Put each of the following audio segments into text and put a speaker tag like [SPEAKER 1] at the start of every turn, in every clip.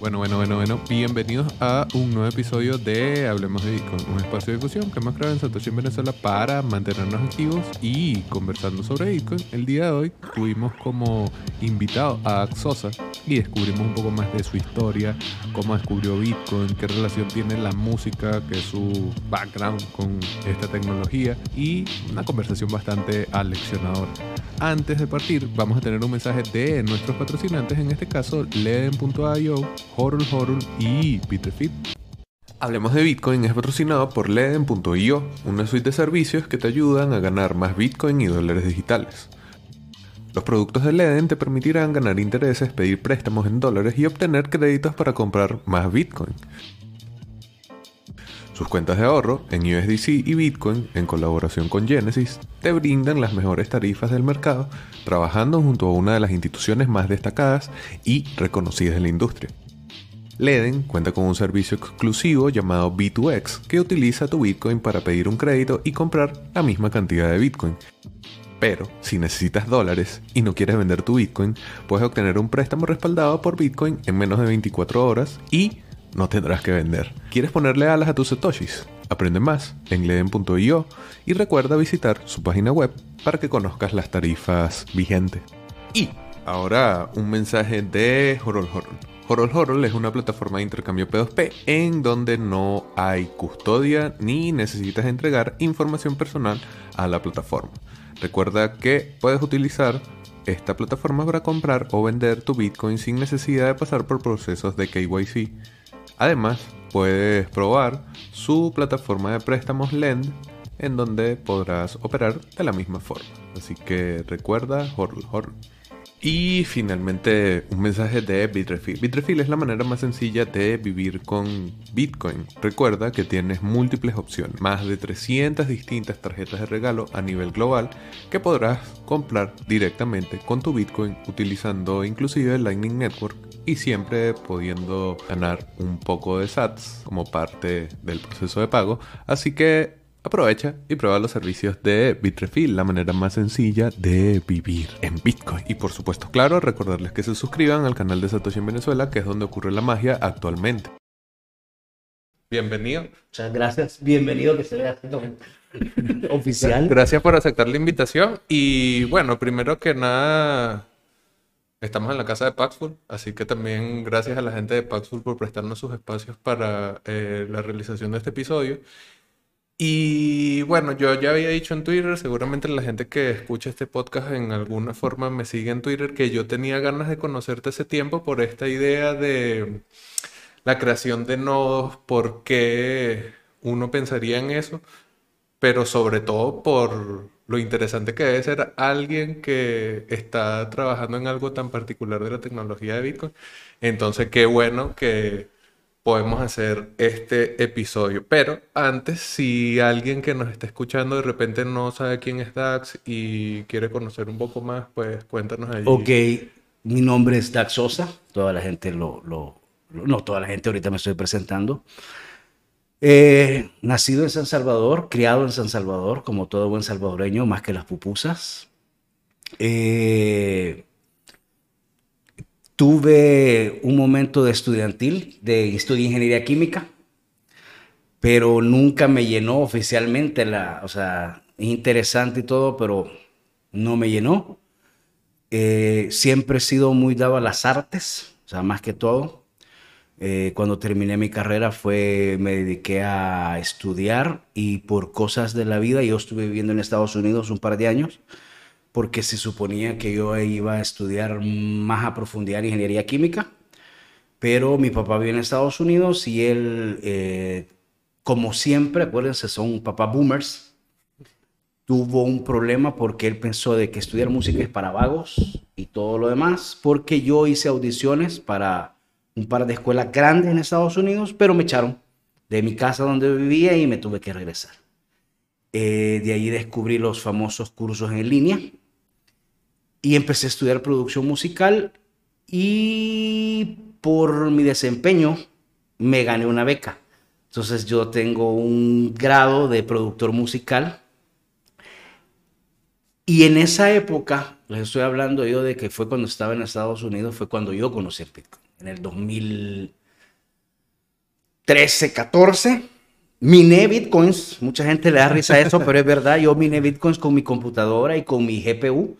[SPEAKER 1] Bueno, bueno, bueno, bueno. Bienvenidos a un nuevo episodio de Hablemos de Bitcoin, un espacio de difusión que hemos creado en Satoshi en Venezuela para mantenernos activos y conversando sobre Bitcoin. El día de hoy tuvimos como invitado a Axosa y descubrimos un poco más de su historia, cómo descubrió Bitcoin, qué relación tiene la música, qué es su background con esta tecnología y una conversación bastante aleccionadora. Antes de partir, vamos a tener un mensaje de nuestros patrocinantes, en este caso Leden.io, Horul Horul y Bitrefill. Hablemos de Bitcoin es patrocinado por Leden.io, una suite de servicios que te ayudan a ganar más Bitcoin y dólares digitales. Los productos de Leden te permitirán ganar intereses, pedir préstamos en dólares y obtener créditos para comprar más Bitcoin. Sus cuentas de ahorro en USDC y Bitcoin, en colaboración con Genesis, te brindan las mejores tarifas del mercado, trabajando junto a una de las instituciones más destacadas y reconocidas en la industria. Leden cuenta con un servicio exclusivo llamado B2X que utiliza tu Bitcoin para pedir un crédito y comprar la misma cantidad de Bitcoin. Pero si necesitas dólares y no quieres vender tu Bitcoin, puedes obtener un préstamo respaldado por Bitcoin en menos de 24 horas y no tendrás que vender. ¿Quieres ponerle alas a tus satoshis? Aprende más en leden.io y recuerda visitar su página web para que conozcas las tarifas vigentes. Y ahora un mensaje de Horol Horol. Horol Horol es una plataforma de intercambio P2P en donde no hay custodia ni necesitas entregar información personal a la plataforma. Recuerda que puedes utilizar esta plataforma para comprar o vender tu Bitcoin sin necesidad de pasar por procesos de KYC. Además, puedes probar su plataforma de préstamos Lend en donde podrás operar de la misma forma. Así que recuerda, horror. Y finalmente un mensaje de Bitrefill. Bitrefill es la manera más sencilla de vivir con Bitcoin. Recuerda que tienes múltiples opciones, más de 300 distintas tarjetas de regalo a nivel global que podrás comprar directamente con tu Bitcoin utilizando inclusive el Lightning Network y siempre pudiendo ganar un poco de SATs como parte del proceso de pago. Así que Aprovecha y prueba los servicios de Bitrefill, la manera más sencilla de vivir en Bitcoin. Y por supuesto, claro, recordarles que se suscriban al canal de Satoshi en Venezuela, que es donde ocurre la magia actualmente. Bienvenido.
[SPEAKER 2] Muchas gracias. Bienvenido que se vea oficial.
[SPEAKER 1] Gracias por aceptar la invitación. Y bueno, primero que nada, estamos en la casa de Paxful, así que también gracias a la gente de Paxful por prestarnos sus espacios para eh, la realización de este episodio. Y bueno, yo ya había dicho en Twitter, seguramente la gente que escucha este podcast en alguna forma me sigue en Twitter, que yo tenía ganas de conocerte ese tiempo por esta idea de la creación de nodos, por qué uno pensaría en eso, pero sobre todo por lo interesante que debe ser alguien que está trabajando en algo tan particular de la tecnología de Bitcoin. Entonces, qué bueno que podemos hacer este episodio. Pero antes, si alguien que nos está escuchando de repente no sabe quién es Dax y quiere conocer un poco más, pues cuéntanos allí.
[SPEAKER 2] Ok, mi nombre es Dax Sosa. Toda la gente lo, lo, no toda la gente ahorita me estoy presentando. Eh, nacido en San Salvador, criado en San Salvador, como todo buen salvadoreño, más que las pupusas. Eh, Tuve un momento de estudiantil, de estudio ingeniería química, pero nunca me llenó oficialmente la, o sea, es interesante y todo, pero no me llenó. Eh, siempre he sido muy dado a las artes, o sea, más que todo. Eh, cuando terminé mi carrera fue, me dediqué a estudiar y por cosas de la vida, yo estuve viviendo en Estados Unidos un par de años porque se suponía que yo iba a estudiar más a profundidad ingeniería química, pero mi papá vive en Estados Unidos y él, eh, como siempre, acuérdense, son papá boomers, tuvo un problema porque él pensó de que estudiar música es para vagos y todo lo demás, porque yo hice audiciones para un par de escuelas grandes en Estados Unidos, pero me echaron de mi casa donde vivía y me tuve que regresar. Eh, de ahí descubrí los famosos cursos en línea y empecé a estudiar producción musical y por mi desempeño me gané una beca. Entonces yo tengo un grado de productor musical. Y en esa época, les estoy hablando yo de que fue cuando estaba en Estados Unidos, fue cuando yo conocí el Bitcoin. en el 2013, 14. Miné bitcoins, mucha gente le da risa a eso, pero es verdad, yo miné bitcoins con mi computadora y con mi GPU.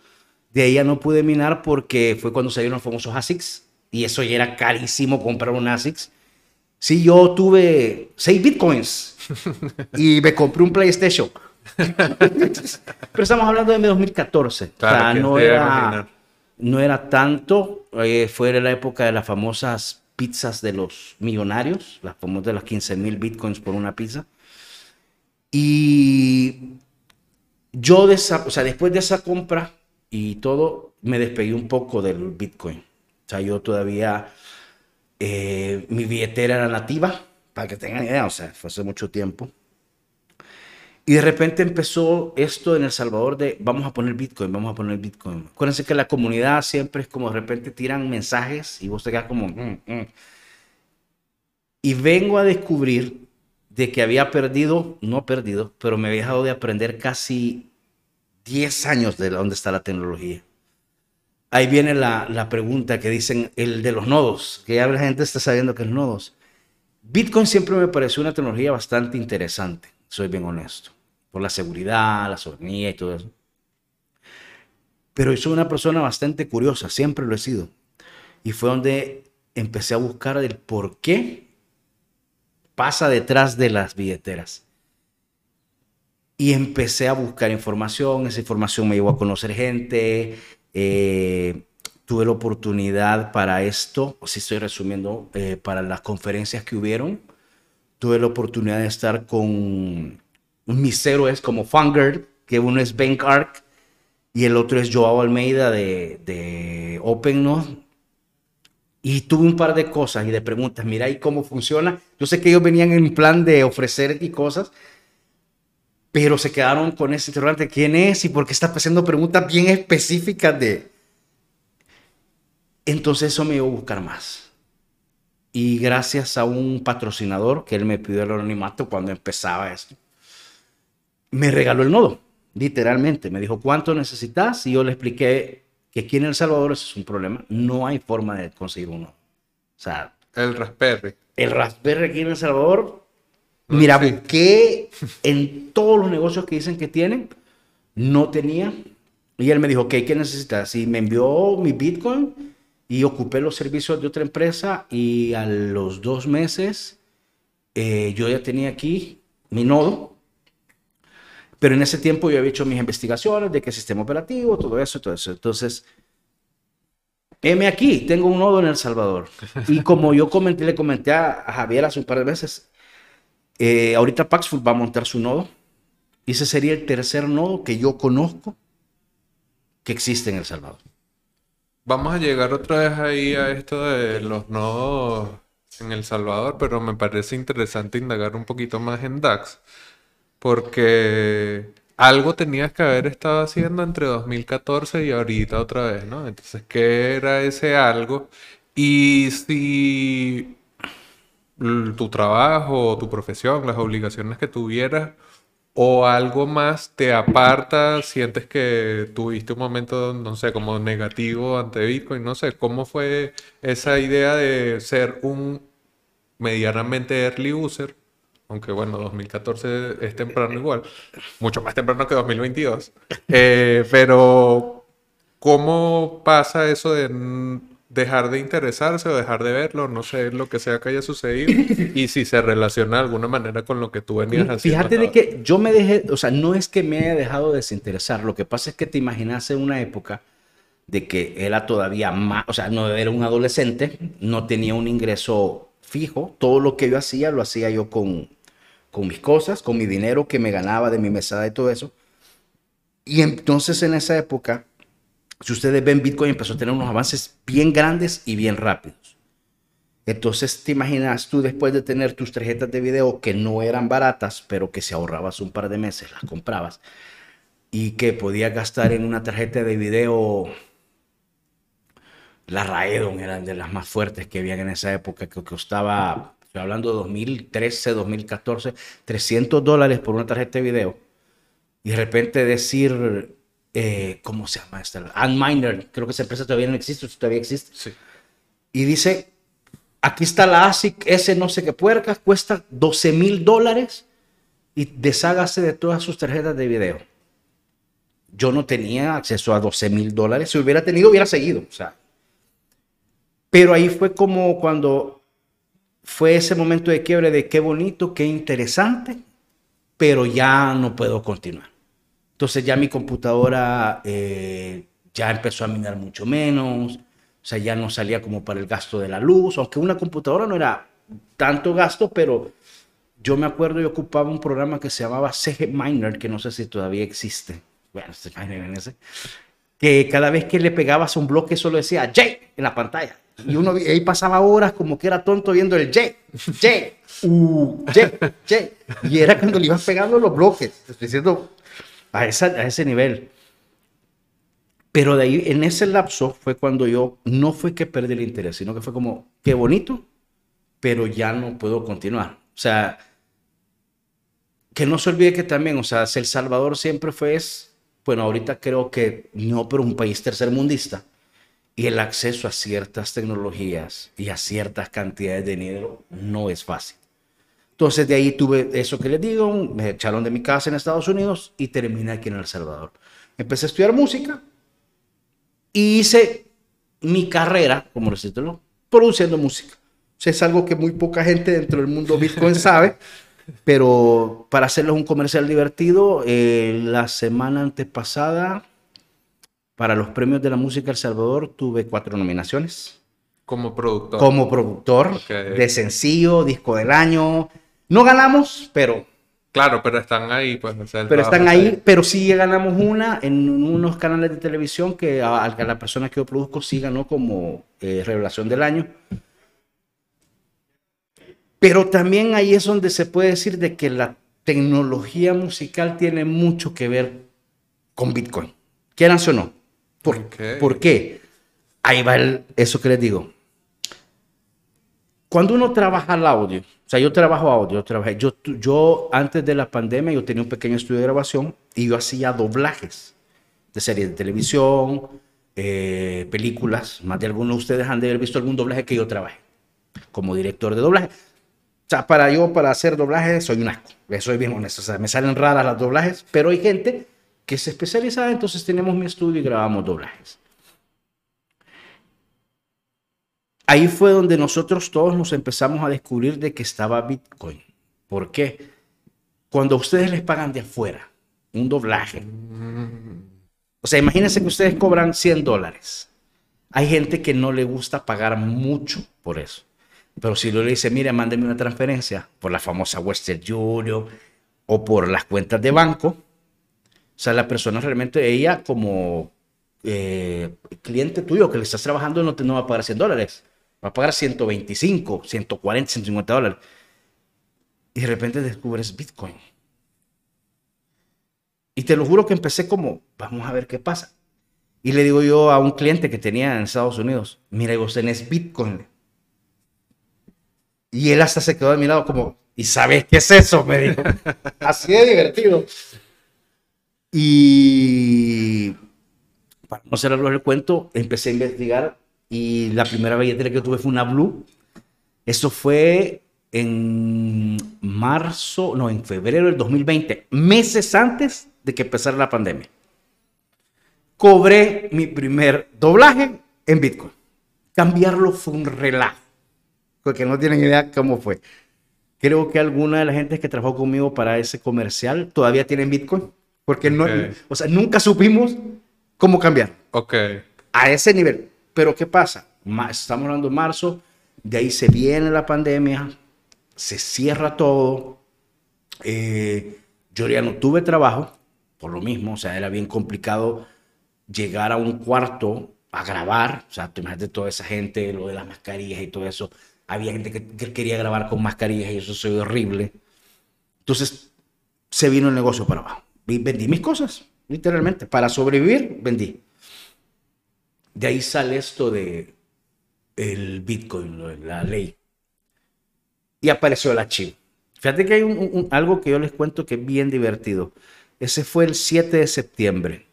[SPEAKER 2] De ahí ya no pude minar porque fue cuando salieron los famosos ASICs y eso ya era carísimo comprar un ASICs. Sí, yo tuve 6 bitcoins y me compré un PlayStation. Pero estamos hablando de 2014. o sea, no era, no era tanto. Eh, fue la época de las famosas pizzas de los millonarios, las famosas de las 15 mil bitcoins por una pizza. Y yo, de esa, o sea, después de esa compra y todo, me despegué un poco del bitcoin. O sea, yo todavía, eh, mi billetera era nativa, para que tengan idea, o sea, fue hace mucho tiempo. Y de repente empezó esto en El Salvador de vamos a poner Bitcoin, vamos a poner Bitcoin. Acuérdense que la comunidad siempre es como de repente tiran mensajes y vos te quedas como... Mm, mm". Y vengo a descubrir de que había perdido, no perdido, pero me había dejado de aprender casi 10 años de dónde está la tecnología. Ahí viene la, la, pregunta que dicen, el de los nodos, que ya la gente está sabiendo que es nodos. Bitcoin siempre me pareció una tecnología bastante interesante, soy bien honesto por la seguridad, la soberanía y todo eso. Pero soy una persona bastante curiosa, siempre lo he sido. Y fue donde empecé a buscar el por qué pasa detrás de las billeteras. Y empecé a buscar información, esa información me llevó a conocer gente, eh, tuve la oportunidad para esto, si estoy resumiendo, eh, para las conferencias que hubieron, tuve la oportunidad de estar con mis héroes como Fangirl, que uno es Ben Clark y el otro es Joao Almeida de, de Open Y tuve un par de cosas y de preguntas. Mira, ¿y cómo funciona? Yo sé que ellos venían en plan de ofrecer y cosas, pero se quedaron con ese interrogante. ¿Quién es y por qué está haciendo preguntas bien específicas de... Entonces eso me iba a buscar más. Y gracias a un patrocinador que él me pidió el anonimato cuando empezaba esto me regaló el nodo, literalmente. Me dijo, ¿cuánto necesitas? Y yo le expliqué que aquí en El Salvador eso es un problema. No hay forma de conseguir uno. O sea...
[SPEAKER 1] El Raspberry.
[SPEAKER 2] El Raspberry aquí en El Salvador. Mira, busqué en todos los negocios que dicen que tienen. No tenía. Y él me dijo, ¿qué necesitas? Y me envió mi Bitcoin y ocupé los servicios de otra empresa y a los dos meses eh, yo ya tenía aquí mi nodo pero en ese tiempo yo había hecho mis investigaciones de qué sistema operativo, todo eso, todo eso. Entonces, heme aquí, tengo un nodo en El Salvador. Y como yo comenté, le comenté a, Javier hace un par de veces, eh, ahorita Paxful va a montar su nodo. Y ese sería el tercer nodo que yo conozco que existe en El Salvador.
[SPEAKER 1] Vamos a llegar otra vez ahí a esto de los nodos en El Salvador, pero me parece interesante indagar un poquito más en DAX porque algo tenías que haber estado haciendo entre 2014 y ahorita otra vez, ¿no? Entonces, ¿qué era ese algo? Y si tu trabajo, tu profesión, las obligaciones que tuvieras o algo más te aparta, sientes que tuviste un momento, no sé, como negativo ante Bitcoin, no sé, ¿cómo fue esa idea de ser un medianamente early user aunque bueno, 2014 es temprano igual, mucho más temprano que 2022. Eh, pero, ¿cómo pasa eso de dejar de interesarse o dejar de verlo? No sé lo que sea que haya sucedido y si se relaciona de alguna manera con lo que tú venías haciendo.
[SPEAKER 2] Fíjate de que yo me dejé, o sea, no es que me haya dejado de desinteresar, lo que pasa es que te imaginas en una época de que era todavía más, o sea, no era un adolescente, no tenía un ingreso fijo, todo lo que yo hacía lo hacía yo con con mis cosas, con mi dinero que me ganaba de mi mesada y todo eso. Y entonces en esa época, si ustedes ven, Bitcoin empezó a tener unos avances bien grandes y bien rápidos. Entonces te imaginas tú después de tener tus tarjetas de video que no eran baratas, pero que si ahorrabas un par de meses las comprabas y que podías gastar en una tarjeta de video la Raedon era de las más fuertes que había en esa época, que costaba estoy hablando de 2013, 2014, 300 dólares por una tarjeta de video. Y de repente decir, eh, ¿cómo se llama esta? Unminer, creo que esa empresa todavía no existe, todavía existe. Sí. Y dice aquí está la ASIC, ese no sé qué puerca, cuesta 12 mil dólares y deshágase de todas sus tarjetas de video. Yo no tenía acceso a 12 mil dólares. Si hubiera tenido, hubiera seguido. O sea. Pero ahí fue como cuando fue ese momento de quiebre de qué bonito, qué interesante, pero ya no puedo continuar. Entonces ya mi computadora eh, ya empezó a minar mucho menos, o sea, ya no salía como para el gasto de la luz, aunque una computadora no era tanto gasto, pero yo me acuerdo, yo ocupaba un programa que se llamaba CG Miner, que no sé si todavía existe. Bueno, ese, que cada vez que le pegabas un bloque solo decía J en la pantalla. Y uno ahí pasaba horas como que era tonto viendo el J, J, U, J, J. Y era cuando le ibas pegando los bloques, diciendo a, esa, a ese nivel. Pero de ahí, en ese lapso, fue cuando yo, no fue que perdí el interés, sino que fue como, qué bonito, pero ya no puedo continuar. O sea, que no se olvide que también, o sea, El Salvador siempre fue, es, bueno, ahorita creo que no, pero un país tercermundista y el acceso a ciertas tecnologías y a ciertas cantidades de dinero no es fácil. Entonces de ahí tuve eso que les digo, me echaron de mi casa en Estados Unidos y terminé aquí en El Salvador. Empecé a estudiar música y hice mi carrera, como decirlo, produciendo música. O sea, es algo que muy poca gente dentro del mundo Bitcoin sabe, pero para hacerles un comercial divertido, eh, la semana antepasada para los premios de la música El Salvador tuve cuatro nominaciones.
[SPEAKER 1] Como productor.
[SPEAKER 2] Como productor de sencillo, disco del año. No ganamos, pero...
[SPEAKER 1] Claro, pero están ahí, pues.
[SPEAKER 2] pero están ahí, pero sí ganamos una en unos canales de televisión que a, la persona que yo produzco sí ganó como eh, revelación del año. Pero también ahí es donde se puede decir de que la tecnología musical tiene mucho que ver con Bitcoin. Quieran o no. ¿Por, qué? Ahí va eso que les digo. Cuando uno trabaja el audio, o sea, yo trabajo audio, trabajé, yo, yo antes de la pandemia yo tenía un pequeño estudio de grabación y yo hacía doblajes de series de televisión, eh, películas. Más de algunos de ustedes han de haber visto algún doblaje que yo trabajé como director de doblaje. O sea, para yo, para hacer doblaje, soy un asco. Soy bien honesto. O sea, me salen raras las doblajes, pero hay gente que se especializaba, entonces tenemos mi estudio y grabamos doblajes. Ahí fue donde nosotros todos nos empezamos a descubrir de que estaba Bitcoin. ¿Por qué? Cuando ustedes les pagan de afuera un doblaje. O sea, imagínense que ustedes cobran 100 dólares. Hay gente que no le gusta pagar mucho por eso. Pero si le dice, mire, mándeme una transferencia por la famosa Western Union o por las cuentas de banco, o sea, la persona realmente, ella como eh, cliente tuyo que le estás trabajando no te no va a pagar 100 dólares, va a pagar 125, 140, 150 dólares. Y de repente descubres Bitcoin. Y te lo juro que empecé como, vamos a ver qué pasa. Y le digo yo a un cliente que tenía en Estados Unidos, mira, vos tenés Bitcoin. Y él hasta se quedó de mi lado como, ¿y sabes qué es eso? Me dijo. Así de divertido. Y para no cerrarlo el cuento, empecé a investigar y la primera billetera que tuve fue una Blue. Eso fue en marzo, no, en febrero del 2020, meses antes de que empezara la pandemia. Cobré mi primer doblaje en Bitcoin. Cambiarlo fue un relajo, porque no tienen idea cómo fue. Creo que alguna de las gente que trabajó conmigo para ese comercial todavía tienen Bitcoin. Porque no, o sea, nunca supimos cómo cambiar.
[SPEAKER 1] Ok.
[SPEAKER 2] A ese nivel. Pero ¿qué pasa? Estamos hablando de marzo, de ahí se viene la pandemia, se cierra todo. Eh, yo ya no tuve trabajo, por lo mismo, o sea, era bien complicado llegar a un cuarto a grabar, o sea, te imaginas toda esa gente, lo de las mascarillas y todo eso. Había gente que, que quería grabar con mascarillas y eso se horrible. Entonces, se vino el negocio para abajo vendí mis cosas, literalmente. Para sobrevivir, vendí. De ahí sale esto de el Bitcoin, la ley. Y apareció el archivo. Fíjate que hay algo que yo les cuento que es bien divertido. Ese fue el 7 de septiembre.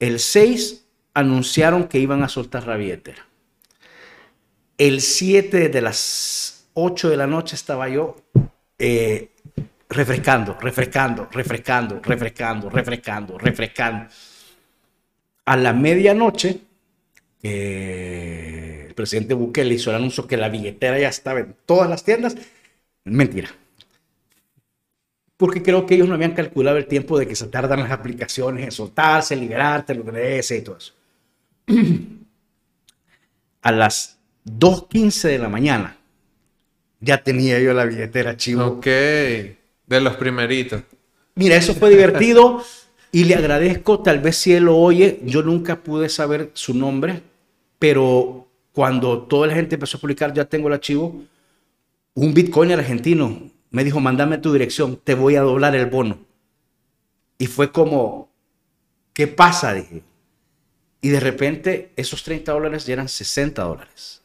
[SPEAKER 2] El 6 anunciaron que iban a soltar la billetera. El 7 de las 8 de la noche estaba yo eh, refrescando, refrescando, refrescando, refrescando, refrescando, refrescando. A la medianoche, eh, el presidente Bukele hizo el anuncio que la billetera ya estaba en todas las tiendas. Mentira. Porque creo que ellos no habían calculado el tiempo de que se tardan las aplicaciones en soltarse, liberarte, lo que y todo eso. A las 2.15 de la mañana ya tenía yo la billetera chivo.
[SPEAKER 1] Ok, de los primeritos.
[SPEAKER 2] Mira, eso fue divertido y le agradezco, tal vez si él lo oye, yo nunca pude saber su nombre, pero cuando toda la gente empezó a publicar, ya tengo el archivo, un Bitcoin argentino me dijo, mándame tu dirección, te voy a doblar el bono. Y fue como, ¿qué pasa? Dije. Y de repente esos 30 dólares ya eran 60 dólares.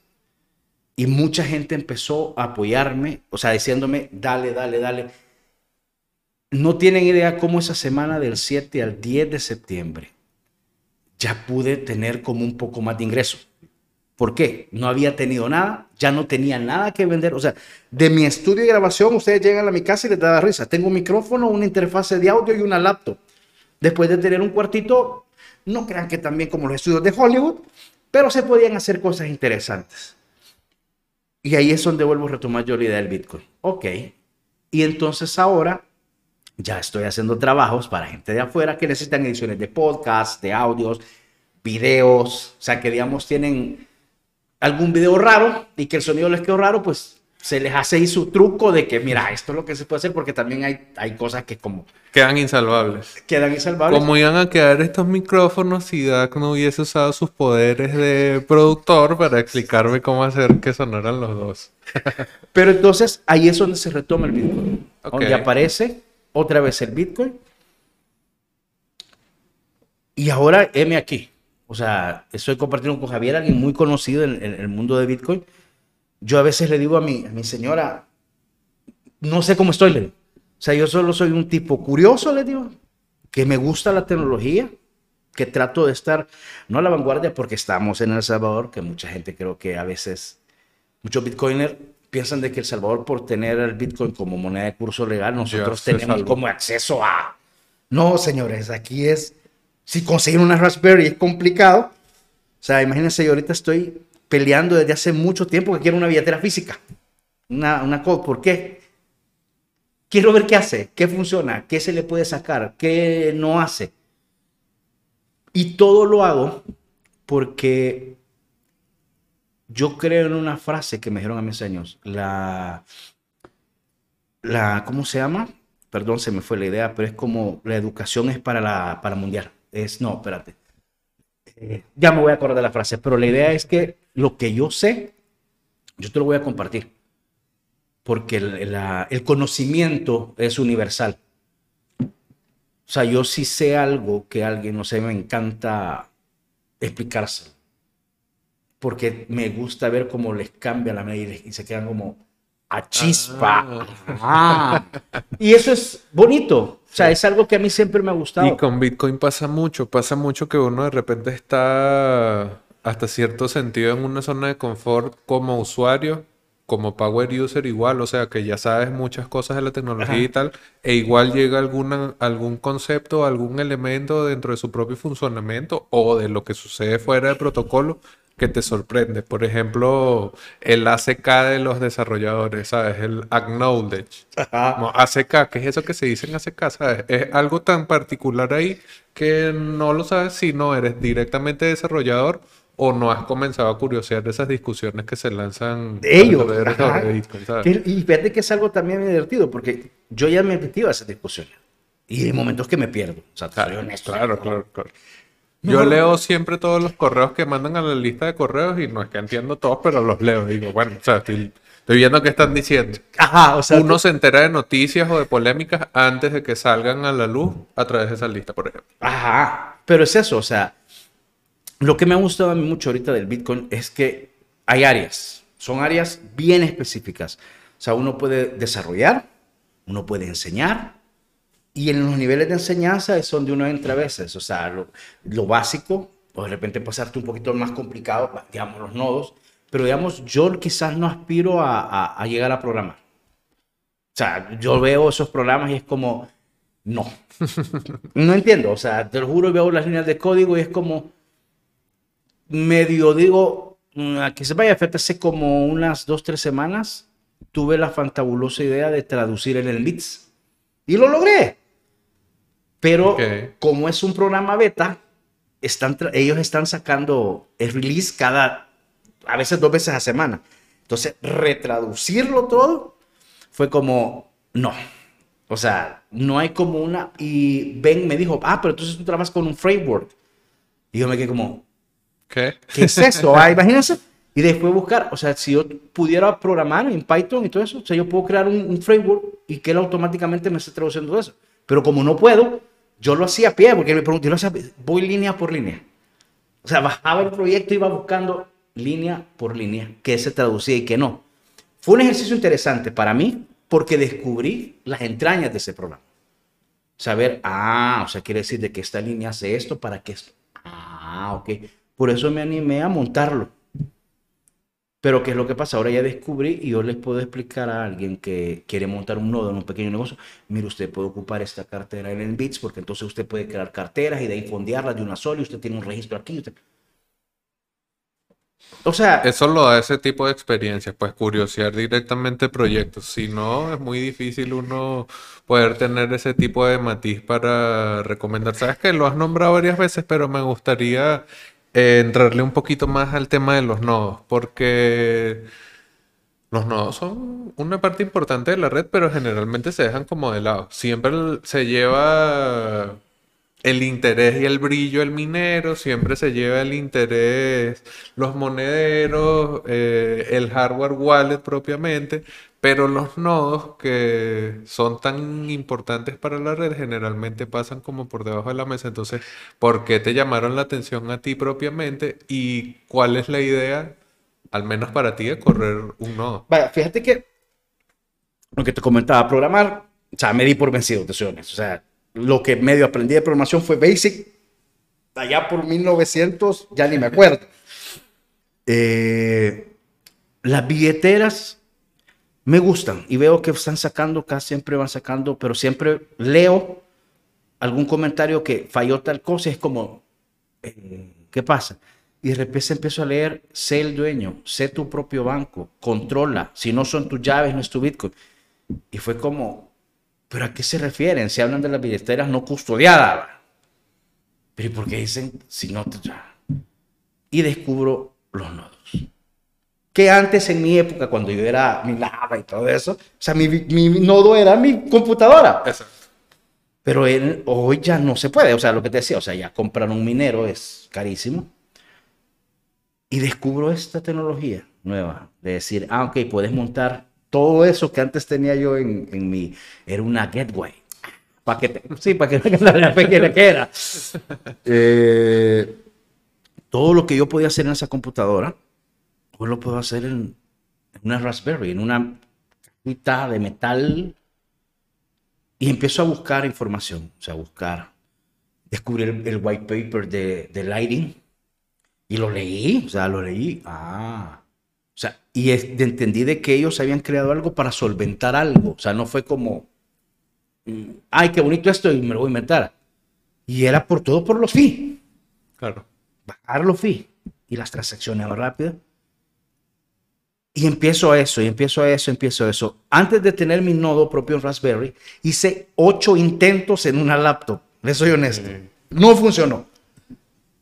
[SPEAKER 2] Y mucha gente empezó a apoyarme, o sea, diciéndome, dale, dale, dale. No tienen idea cómo esa semana del 7 al 10 de septiembre ya pude tener como un poco más de ingreso. ¿Por qué? No había tenido nada, ya no tenía nada que vender. O sea, de mi estudio de grabación, ustedes llegan a mi casa y les da risa. Tengo un micrófono, una interfase de audio y una laptop. Después de tener un cuartito, no crean que también como los estudios de Hollywood, pero se podían hacer cosas interesantes. Y ahí es donde vuelvo a retomar yo la idea del Bitcoin. Ok. Y entonces ahora ya estoy haciendo trabajos para gente de afuera que necesitan ediciones de podcast, de audios, videos, o sea, que digamos tienen algún video raro y que el sonido les quedó raro, pues se les hace ahí su truco de que, mira, esto es lo que se puede hacer porque también hay, hay cosas que como...
[SPEAKER 1] Quedan insalvables.
[SPEAKER 2] Quedan insalvables.
[SPEAKER 1] Como iban a quedar estos micrófonos si Dak no hubiese usado sus poderes de productor para explicarme cómo hacer que sonaran los dos.
[SPEAKER 2] Pero entonces ahí es donde se retoma el Bitcoin. Donde aparece otra vez el Bitcoin. Y ahora M aquí. O sea, estoy compartiendo con Javier, alguien muy conocido en el mundo de Bitcoin yo a veces le digo a mi, a mi señora, no sé cómo estoy, le digo. O sea, yo solo soy un tipo curioso, le digo, que me gusta la tecnología, que trato de estar, no a la vanguardia porque estamos en El Salvador, que mucha gente creo que a veces, muchos bitcoiners piensan de que El Salvador por tener el bitcoin como moneda de curso legal, nosotros tenemos como acceso a... No, señores, aquí es, si conseguir una Raspberry es complicado. O sea, imagínense, yo ahorita estoy peleando desde hace mucho tiempo que quiero una billetera física, una, una code. ¿Por qué? Quiero ver qué hace, qué funciona, qué se le puede sacar, qué no hace. Y todo lo hago porque yo creo en una frase que me dijeron a mis años. La, la, ¿cómo se llama? Perdón, se me fue la idea, pero es como la educación es para la para mundial. Es, no, espérate. Eh, ya me voy a acordar de la frase, pero la idea es que lo que yo sé, yo te lo voy a compartir, porque el, conocimiento es universal. O sea, yo sí sé algo que alguien, no sé, me encanta explicárselo. Porque me gusta ver cómo les cambia la medida y se quedan como a chispa. Ah. Y eso es bonito. O sea, es algo que a mí siempre me ha gustado.
[SPEAKER 1] Y con Bitcoin pasa mucho, pasa mucho que uno de repente está hasta cierto sentido en una zona de confort como usuario, como power user igual, o sea que ya sabes muchas cosas de la tecnología y tal, e igual llega alguna, algún concepto, algún elemento dentro de su propio funcionamiento o de lo que sucede fuera del protocolo que te sorprende. Por ejemplo, el ACK de los desarrolladores, ¿sabes? El acknowledge. ACK, ¿qué es eso que se dice en ACK? ¿Sabes? Es algo tan particular ahí que no lo sabes si no eres directamente desarrollador o no has comenzado a curiosear de esas discusiones que se lanzan
[SPEAKER 2] de ellos. y fíjate que es algo también divertido, porque yo ya me metido a esas discusiones. Y hay momentos que me pierdo. O sea,
[SPEAKER 1] claro, Claro, claro, claro. Yo leo siempre todos los correos que mandan a la lista de correos y no es que entiendo todos, pero los leo. Digo, bueno, o sea, estoy, viendo qué están diciendo.
[SPEAKER 2] Ajá, o sea.
[SPEAKER 1] Uno se entera de noticias o de polémicas antes de que salgan a la luz a través de esa lista, por ejemplo.
[SPEAKER 2] Ajá, pero es eso, o sea, lo que me ha gustado a mí mucho ahorita del Bitcoin es que hay áreas, son áreas bien específicas. O sea, uno puede desarrollar, uno puede enseñar, y en los niveles de enseñanza es donde uno entra a veces, o sea, lo, básico, o de repente pasarte un poquito más complicado, digamos, los nodos, pero digamos, yo quizás no aspiro a, a, a llegar a programar. O sea, yo veo esos programas y es como, no. No entiendo, o sea, te lo juro, veo las líneas de código y es como, medio digo, mm, a que se vaya, fíjate, hace como unas dos, tres semanas tuve la fantabulosa idea de traducir en el Leeds y lo logré. Pero
[SPEAKER 1] Ok.
[SPEAKER 2] como es un programa beta, están ellos están sacando el release cada, a veces dos veces a semana. Entonces, retraducirlo todo fue como, no. O sea, no hay como una... Y Ben me dijo, ah, pero entonces tú trabajas con un framework. Y yo me quedé como,
[SPEAKER 1] ¿Qué?
[SPEAKER 2] ¿qué es eso? Ah, imagínense. Y después buscar, o sea, si yo pudiera programar en Python y todo eso, o sea, yo puedo crear un, un framework y que él automáticamente me esté traduciendo eso. Pero como no puedo, yo lo hacía a pie, porque me pregunté, lo hacía, voy línea por línea. O sea, bajaba el proyecto y iba buscando línea por línea qué se traducía y qué no. Fue un ejercicio interesante para mí porque descubrí las entrañas de ese programa. Saber, ah, o sea, quiere decir de que esta línea hace esto para que esto. Ah, ok. Por eso me animé a montarlo. Pero ¿qué es lo que pasa? Ahora ya descubrí y yo les puedo explicar a alguien que quiere montar un nodo en un pequeño negocio. Mire, usted puede ocupar esta cartera en Bits porque entonces usted puede crear carteras y de ahí fondearlas de una sola y usted tiene un registro aquí. O sea,
[SPEAKER 1] Eso lo da ese tipo de experiencias, pues curiosear directamente proyectos. Si no, es muy difícil uno poder tener ese tipo de matiz para recomendar. Sabes que lo has nombrado varias veces, pero me gustaría eh, entrarle un poquito más al tema de los nodos, porque los nodos son una parte importante de la red, pero generalmente se dejan como de lado. Siempre se lleva el interés y el brillo el minero, siempre se lleva el interés los monederos, eh, el hardware wallet propiamente, pero los nodos que son tan importantes para la red generalmente pasan como por debajo de la mesa. Entonces, ¿por qué te llamaron la atención a ti propiamente y cuál es la idea, al menos para ti, de correr un nodo?
[SPEAKER 2] Vaya, fíjate que lo que te comentaba, programar, o sea, me di por vencido, te soy honesto. O sea, lo que medio aprendí de programación fue Basic, allá por 1900, ya ni me acuerdo. Eh, las billeteras me gustan y veo que están sacando, casi siempre van sacando, pero siempre leo algún comentario que falló tal cosa es como, eh, ¿qué pasa? Y de repente empiezo a leer, sé el dueño, sé tu propio banco, controla, si no son tus llaves, no es tu Bitcoin. Y fue como, ¿pero a qué se refieren? Se hablan de las billeteras no custodiadas. Pero ¿y por qué dicen si no te... Y descubro los nodos. Que antes en mi época, cuando yo era mi lava y todo eso, o sea, mi, mi nodo era mi computadora.
[SPEAKER 1] Exacto.
[SPEAKER 2] Pero él- hoy ya no se puede. O sea, lo que te decía, o sea, ya comprar un minero es carísimo. Y descubro esta tecnología nueva de decir, ah, ok, puedes montar todo eso que antes tenía yo en, en mi. Era una gateway. Para que te- sí, para que la pequeña que era. Eh, todo lo que yo podía hacer en esa computadora, hoy lo puedo hacer en, en una Raspberry, en una cajita de metal y empiezo a buscar información, o sea, a buscar, descubrir el, el white paper de, de Lighting y lo leí, o sea, lo leí, ah, o sea, y es- entendí de que ellos habían creado algo para solventar algo, o sea, no fue como, mm, ay, qué bonito esto y me lo voy a inventar. Y era por todo por los fees,
[SPEAKER 1] Claro.
[SPEAKER 2] bajar los fees y las transacciones más rápidas. Y empiezo a eso, y empiezo a eso, empiezo a eso. Antes de tener mi nodo propio en Raspberry, hice ocho intentos en una laptop. Le soy honesto. No funcionó.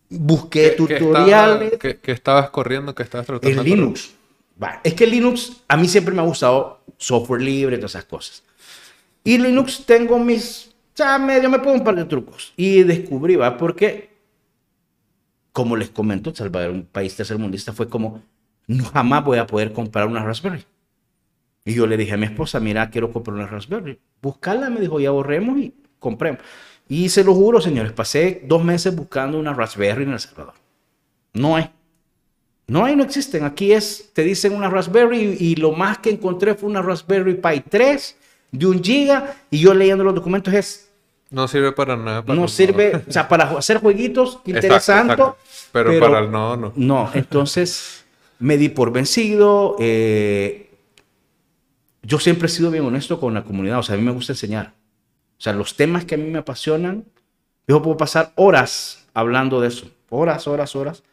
[SPEAKER 2] Busqué
[SPEAKER 1] ¿Qué- qué
[SPEAKER 2] tutoriales
[SPEAKER 1] estaba- qué- estabas corriendo? ¿Qué estabas tratando
[SPEAKER 2] en? Linux. Es que Linux, a mí siempre me ha gustado software libre, todas esas cosas. Y Linux tengo mis, ya medio me pongo un par de trucos. Y descubrí, va, porque, como les comento, Salvador, un país tercermundista, fue como, jamás voy a poder comprar una Raspberry. Y yo le dije a mi esposa, mira, quiero comprar una Raspberry. Buscarla, me dijo, ya borremos y compremos. Y se lo juro, señores, pasé dos meses buscando una Raspberry en El Salvador. No hay. No hay, no existen. Aquí es, te dicen una Raspberry y, lo más que encontré fue una Raspberry Pi 3 de un giga y yo leyendo los documentos es,
[SPEAKER 1] No sirve para nada. para
[SPEAKER 2] no
[SPEAKER 1] los
[SPEAKER 2] sirve, o sea, para hacer jueguitos,
[SPEAKER 1] Exacto,
[SPEAKER 2] interesante,
[SPEAKER 1] exacto. Pero, para el nodo no.
[SPEAKER 2] no, entonces me di por vencido. eh, yo siempre he sido bien honesto con la comunidad, o sea, a mí me gusta enseñar. O sea, los temas que a mí me apasionan, yo puedo pasar horas hablando de eso, horas, horas, horas.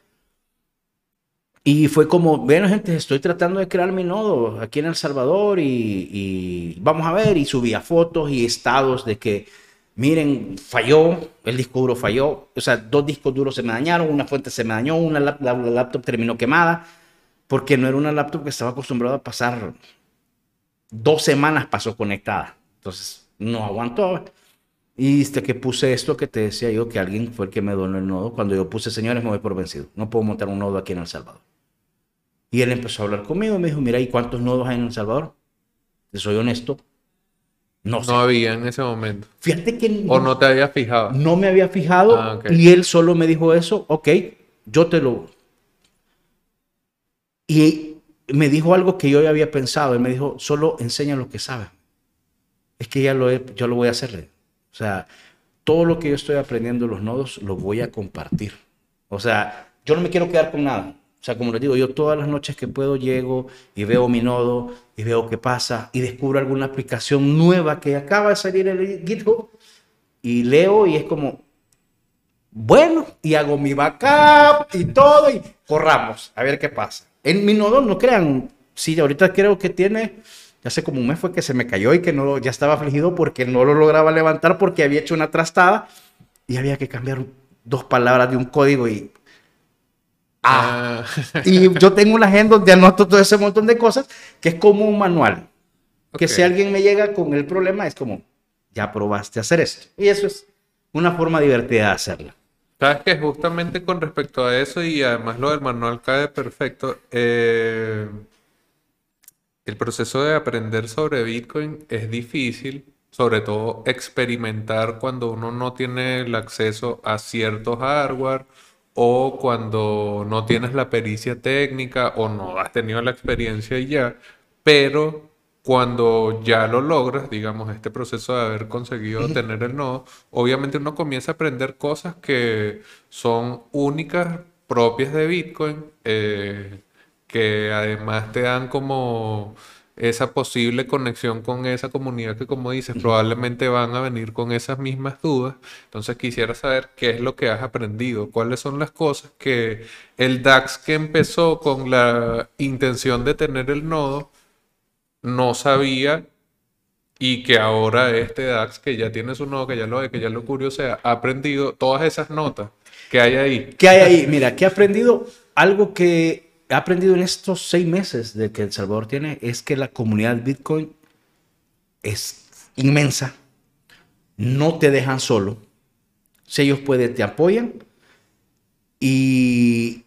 [SPEAKER 2] Y fue como, bueno, gente, estoy tratando de crear mi nodo aquí en El Salvador y, y vamos a ver, y subía fotos y estados de que, miren, falló, el disco duro falló, o sea, dos discos duros se me dañaron, una fuente se me dañó, una lap- la, la laptop terminó quemada, porque no era una laptop que estaba acostumbrada a pasar dos semanas pasó conectada. Entonces, no aguantó. Y hasta que puse esto que te decía yo, que alguien fue el que me donó el nodo, cuando yo puse, señores, me voy por vencido. No puedo montar un nodo aquí en El Salvador. Y él empezó a hablar conmigo y me dijo, mira, ¿y cuántos nodos hay en El Salvador? Te soy honesto. No sé.
[SPEAKER 1] No había en ese momento.
[SPEAKER 2] Fíjate que
[SPEAKER 1] O no te habías fijado.
[SPEAKER 2] no me había fijado
[SPEAKER 1] Ah,
[SPEAKER 2] y él solo me dijo eso, ok, yo te lo... Y me dijo algo que yo ya había pensado, él me dijo, solo enseña lo que sabes. Es que ya lo yo lo voy a hacerle. O sea, todo lo que yo estoy aprendiendo en los nodos lo voy a compartir. O sea, yo no me quiero quedar con nada. O sea, como les digo, yo todas las noches que puedo llego y veo mi nodo y veo qué pasa y descubro alguna aplicación nueva que acaba de salir en el GitHub y leo y es como, bueno, y hago mi backup y todo y corramos a ver qué pasa. En mi nodo, no crean, sí, ahorita creo que tiene, ya hace como un mes fue que se me cayó y que no, ya estaba afligido porque no lo lograba levantar porque había hecho una trastada y había que cambiar dos palabras de un código y... Ah,
[SPEAKER 1] Ah,
[SPEAKER 2] y yo tengo una agenda donde anoto todo ese montón de cosas que es como un manual. Que si alguien me llega con el problema es como, ya probaste hacer esto. Y eso es una forma divertida de hacerla.
[SPEAKER 1] Sabes que justamente con respecto a eso y además lo del manual cae perfecto, eh, el proceso de aprender sobre Bitcoin es difícil, sobre todo experimentar cuando uno no tiene el acceso a ciertos hardware o cuando no tienes la pericia técnica o no has tenido la experiencia y ya, pero cuando ya lo logras, digamos, este proceso de haber conseguido tener el nodo, obviamente uno comienza a aprender cosas que son únicas, propias de Bitcoin, eh, que además te dan como esa posible conexión con esa comunidad que, como dices, probablemente van a venir con esas mismas dudas. Entonces quisiera saber qué es lo que has aprendido, cuáles son las cosas que el DAX que empezó con la intención de tener el nodo no sabía y que ahora este DAX que ya tiene su nodo, que ya lo que ya lo curiosea, ha aprendido todas esas notas que hay ahí.
[SPEAKER 2] ¿Qué hay ahí? Mira, ¿qué he aprendido? Algo que he aprendido en estos seis meses de que El Salvador tiene es que la comunidad Bitcoin es inmensa. No te dejan solo. Si ellos pueden, te apoyan. Y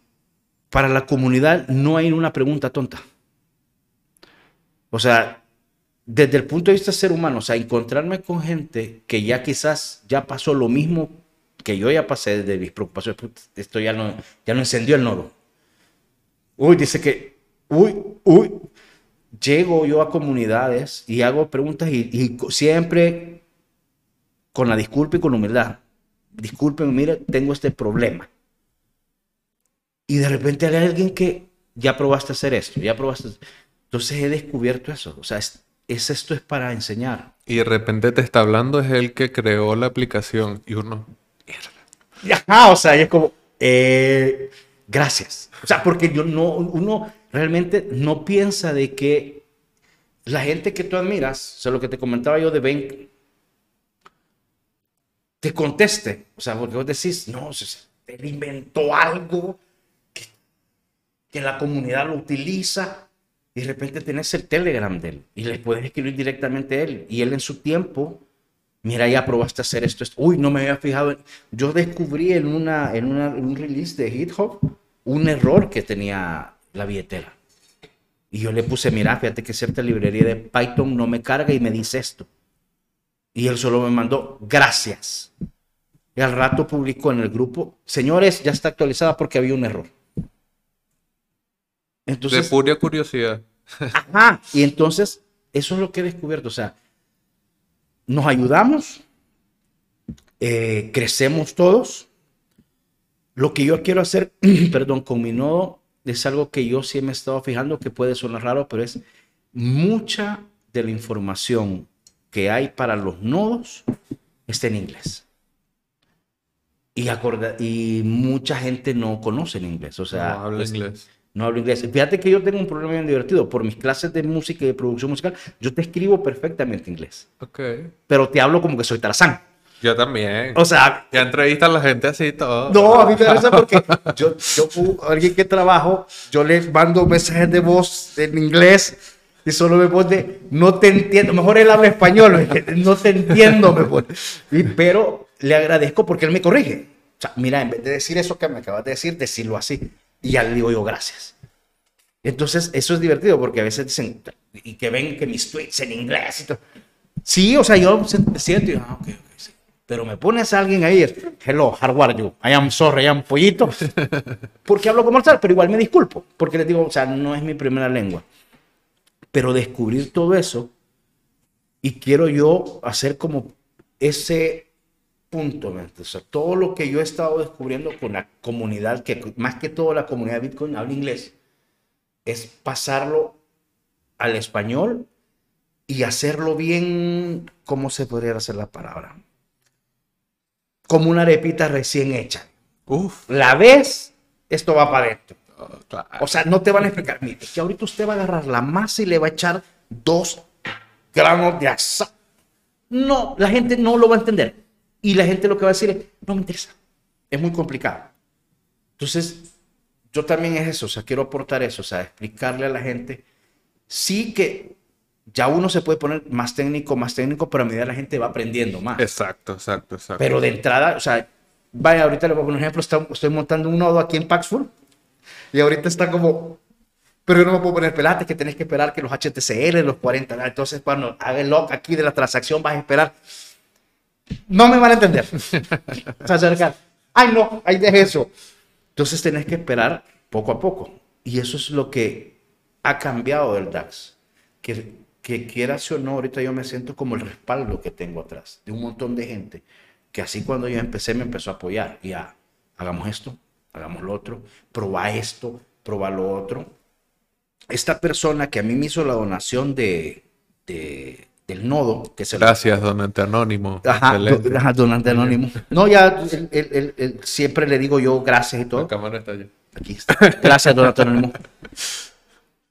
[SPEAKER 2] para la comunidad no hay una pregunta tonta. O sea, desde el punto de vista ser humano, o sea, encontrarme con gente que ya quizás ya pasó lo mismo que yo ya pasé de mis preocupaciones, esto ya no, ya no encendió el nodo. Uy, dice que, uy, uy, llego yo a comunidades y hago preguntas y, siempre con la disculpa y con la humildad. Disculpen, mire, tengo este problema. Y de repente hay alguien que ya probaste hacer esto, ya probaste. Entonces he descubierto eso. O sea, es, es esto es para enseñar.
[SPEAKER 1] Y de repente te está hablando es el que creó la aplicación y uno,
[SPEAKER 2] Ajá, o sea, y es como, eh, gracias. O sea, porque yo no, uno realmente no piensa de que la gente que tú admiras, o sea, lo que te comentaba yo de Ben, te conteste. O sea, porque vos decís, no, él inventó algo que, que la comunidad lo utiliza. Y de repente tenés el Telegram de él y le puedes escribir directamente a él. Y él en su tiempo Mira, ya probaste hacer esto, esto. Uy, no me había fijado. Yo descubrí en, una, en, una- un release de GitHub un error que tenía la billetera. Y yo le puse, mira, fíjate que cierta librería de Python no me carga y me dice esto. Y él solo me mandó, gracias. Y al rato publicó en el grupo, señores, ya está actualizada porque había un error.
[SPEAKER 1] De pura curiosidad.
[SPEAKER 2] Ajá. Y entonces, eso es lo que he descubierto. O sea, nos ayudamos, eh, crecemos todos. Lo que yo quiero hacer, perdón, con mi nodo es algo que yo sí me he estado fijando que puede sonar raro, pero es mucha de la información que hay para los nodos está en inglés. Y, acorda y mucha gente no conoce el inglés, o sea,
[SPEAKER 1] No habla
[SPEAKER 2] pues,
[SPEAKER 1] inglés.
[SPEAKER 2] No hablo inglés. Fíjate que yo tengo un problema bien divertido. Por mis clases de música y de producción musical, yo te escribo perfectamente inglés,
[SPEAKER 1] Ok.
[SPEAKER 2] pero te hablo como que soy Tarzán.
[SPEAKER 1] Yo también.
[SPEAKER 2] O sea,
[SPEAKER 1] Ya entrevistan a la gente así todo.
[SPEAKER 2] no, a mí me risa porque yo, yo, uh, alguien que trabajo, yo le mando mensajes de voz en inglés y solo me pone, no te entiendo. Mejor él habla español, no te entiendo, me pone. Y- pero le agradezco porque él me corrige. O sea, mira, en vez de decir eso que me acabas de decir, decirlo así. Y ya le digo yo gracias. Entonces, eso es divertido porque a veces dicen, y que ven que mis tweets en inglés y todo. Sí, o sea, yo me siento y, ah, ok, ok, sí. Pero me pones a alguien ahí, hello, how are you? I am sorry, I am pollito. Porque hablo como tal, pero igual me disculpo. Porque les digo, o sea, no es mi primera lengua. Pero descubrir todo eso y quiero yo hacer como ese punto. O sea, todo lo que yo he estado descubriendo con la comunidad, que más que todo la comunidad de Bitcoin habla inglés, es pasarlo al español y hacerlo bien, ¿cómo se podría hacer la palabra? Como una arepita recién hecha.
[SPEAKER 1] Uf.
[SPEAKER 2] La ves, esto va para adentro.
[SPEAKER 1] Oh, claro.
[SPEAKER 2] O sea, no te van a explicar. Mire, es que ahorita usted va a agarrar la masa y le va a echar dos gramos de asa. No, la gente no lo va a entender. Y la gente lo que va a decir es, no me interesa. Es muy complicado. Entonces, yo también es eso, o sea, quiero aportar eso, o sea, explicarle a la gente, sí que ya uno se puede poner más técnico, más técnico, pero a medida la gente va aprendiendo más.
[SPEAKER 1] Exacto, exacto, exacto.
[SPEAKER 2] Pero de entrada, o sea, vaya, ahorita le voy a poner un ejemplo, está- estoy montando un nodo aquí en Paxful y ahorita está como, pero yo no me puedo poner pelate, que tenés que esperar que los HTCL, los 40, ¿verdad? entonces cuando haga el lock aquí de la transacción vas a esperar. No me van a entender. Se acercan. Ay, no, ay, deje eso. Entonces tenés que esperar poco a poco. Y eso es lo que ha cambiado del DAX. Que, que quieras o no, ahorita yo me siento como el respaldo que tengo atrás de un montón de gente que así cuando yo empecé me empezó a apoyar. Y ya, hagamos esto, hagamos lo otro, probá esto, probá lo otro. Esta persona que a mí me hizo la donación de, de- del nodo, que se lo-
[SPEAKER 1] Gracias, donante anónimo.
[SPEAKER 2] Ajá,
[SPEAKER 1] Excelente.
[SPEAKER 2] do- ajá, donante anónimo. No, ya él- él- él- él- siempre le digo yo gracias y
[SPEAKER 1] La
[SPEAKER 2] todo.
[SPEAKER 1] cámara está allá.
[SPEAKER 2] Aquí está. Gracias, donante anónimo.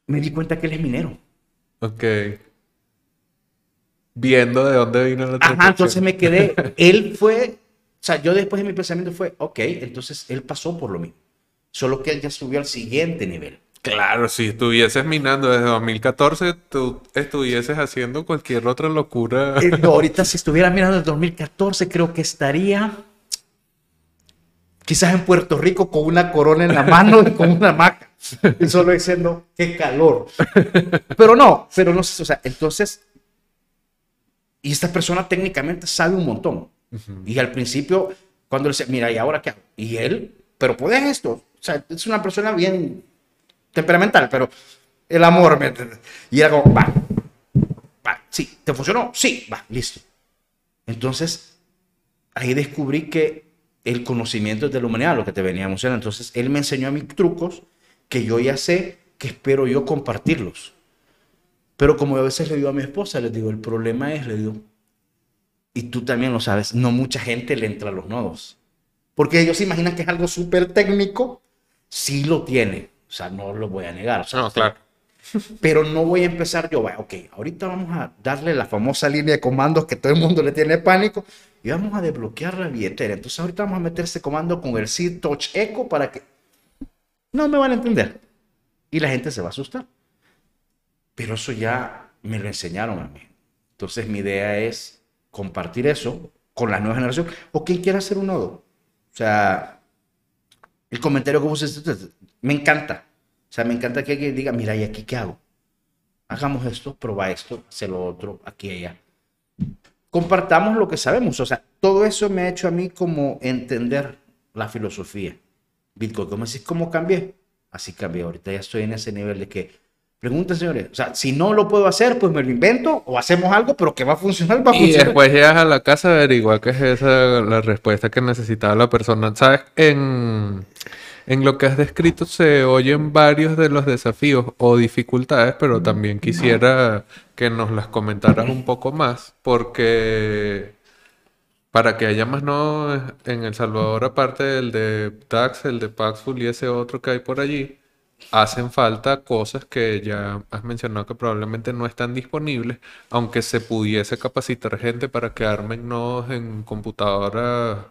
[SPEAKER 2] Me di cuenta que él es minero.
[SPEAKER 1] Ok. Viendo de dónde vino la
[SPEAKER 2] Ajá, entonces me quedé. Él fue, o sea, yo después de mi pensamiento fue, ok, entonces él pasó por lo mismo. Solo que él ya subió al siguiente nivel.
[SPEAKER 1] Claro, si estuvieses minando desde 2014, tú estuvieses haciendo cualquier otra locura.
[SPEAKER 2] Eh, no, ahorita si estuviera mirando el 2014, creo que estaría quizás en Puerto Rico con una corona en la mano y con una maca. Y solo diciendo, qué calor. Pero no, pero no sé, o sea, entonces, y esta persona técnicamente sabe un montón. Y al principio, cuando él dice, mira, ¿y ahora qué hago? Y él, pero puedes esto. O sea, es una persona bien temperamental, pero el amor, ¿me? Y era como, va, va, sí, ¿te funcionó? Sí, va, listo. Entonces, ahí descubrí que el conocimiento es de la humanidad, lo que te venía mencionando. Entonces, él me enseñó a mí trucos que yo ya sé, que espero yo compartirlos. Pero como a veces le digo a mi esposa, les digo, el problema es, le digo, y tú también lo sabes, no mucha gente le entra a los nodos. Porque ellos se imaginan que es algo súper técnico, sí lo tiene, o sea, no lo voy a negar. o sea,
[SPEAKER 1] No, claro.
[SPEAKER 2] pero no voy a empezar yo, ok, ahorita vamos a darle la famosa línea de comandos que todo el mundo le tiene pánico y vamos a desbloquear la billetera. Entonces ahorita vamos a meter ese comando con el Seed Touch Echo para que no me van a entender y la gente se va a asustar. Pero eso ya me lo enseñaron a mí. Entonces mi idea es compartir eso con la nueva generación o quien quiera hacer un nodo. O sea, el comentario que vos me encanta. O sea, me encanta que alguien diga, mira, ¿y aquí qué hago? Hagamos esto, proba esto, hace lo otro, aquí y allá. Compartamos lo que sabemos. O sea, todo eso me ha hecho a mí como entender la filosofía. Bitcoin, ¿cómo decís cómo cambié? Así cambié. Ahorita ya estoy en ese nivel de que, pregunten señores, o sea, si no lo puedo hacer, pues me lo invento o hacemos algo, pero que va a funcionar, va a
[SPEAKER 1] Y
[SPEAKER 2] funcionar.
[SPEAKER 1] después llegas a la casa a averiguar que es esa la respuesta que necesitaba la persona. ¿Sabes? En, En lo que has descrito se oyen varios de los desafíos o dificultades, pero también quisiera que nos las comentaras un poco más, porque para que haya más nodos en El Salvador, aparte del de Tax, el de Paxful y ese otro que hay por allí, hacen falta cosas que ya has mencionado que probablemente no están disponibles, aunque se pudiese capacitar gente para que armen nodos en computadoras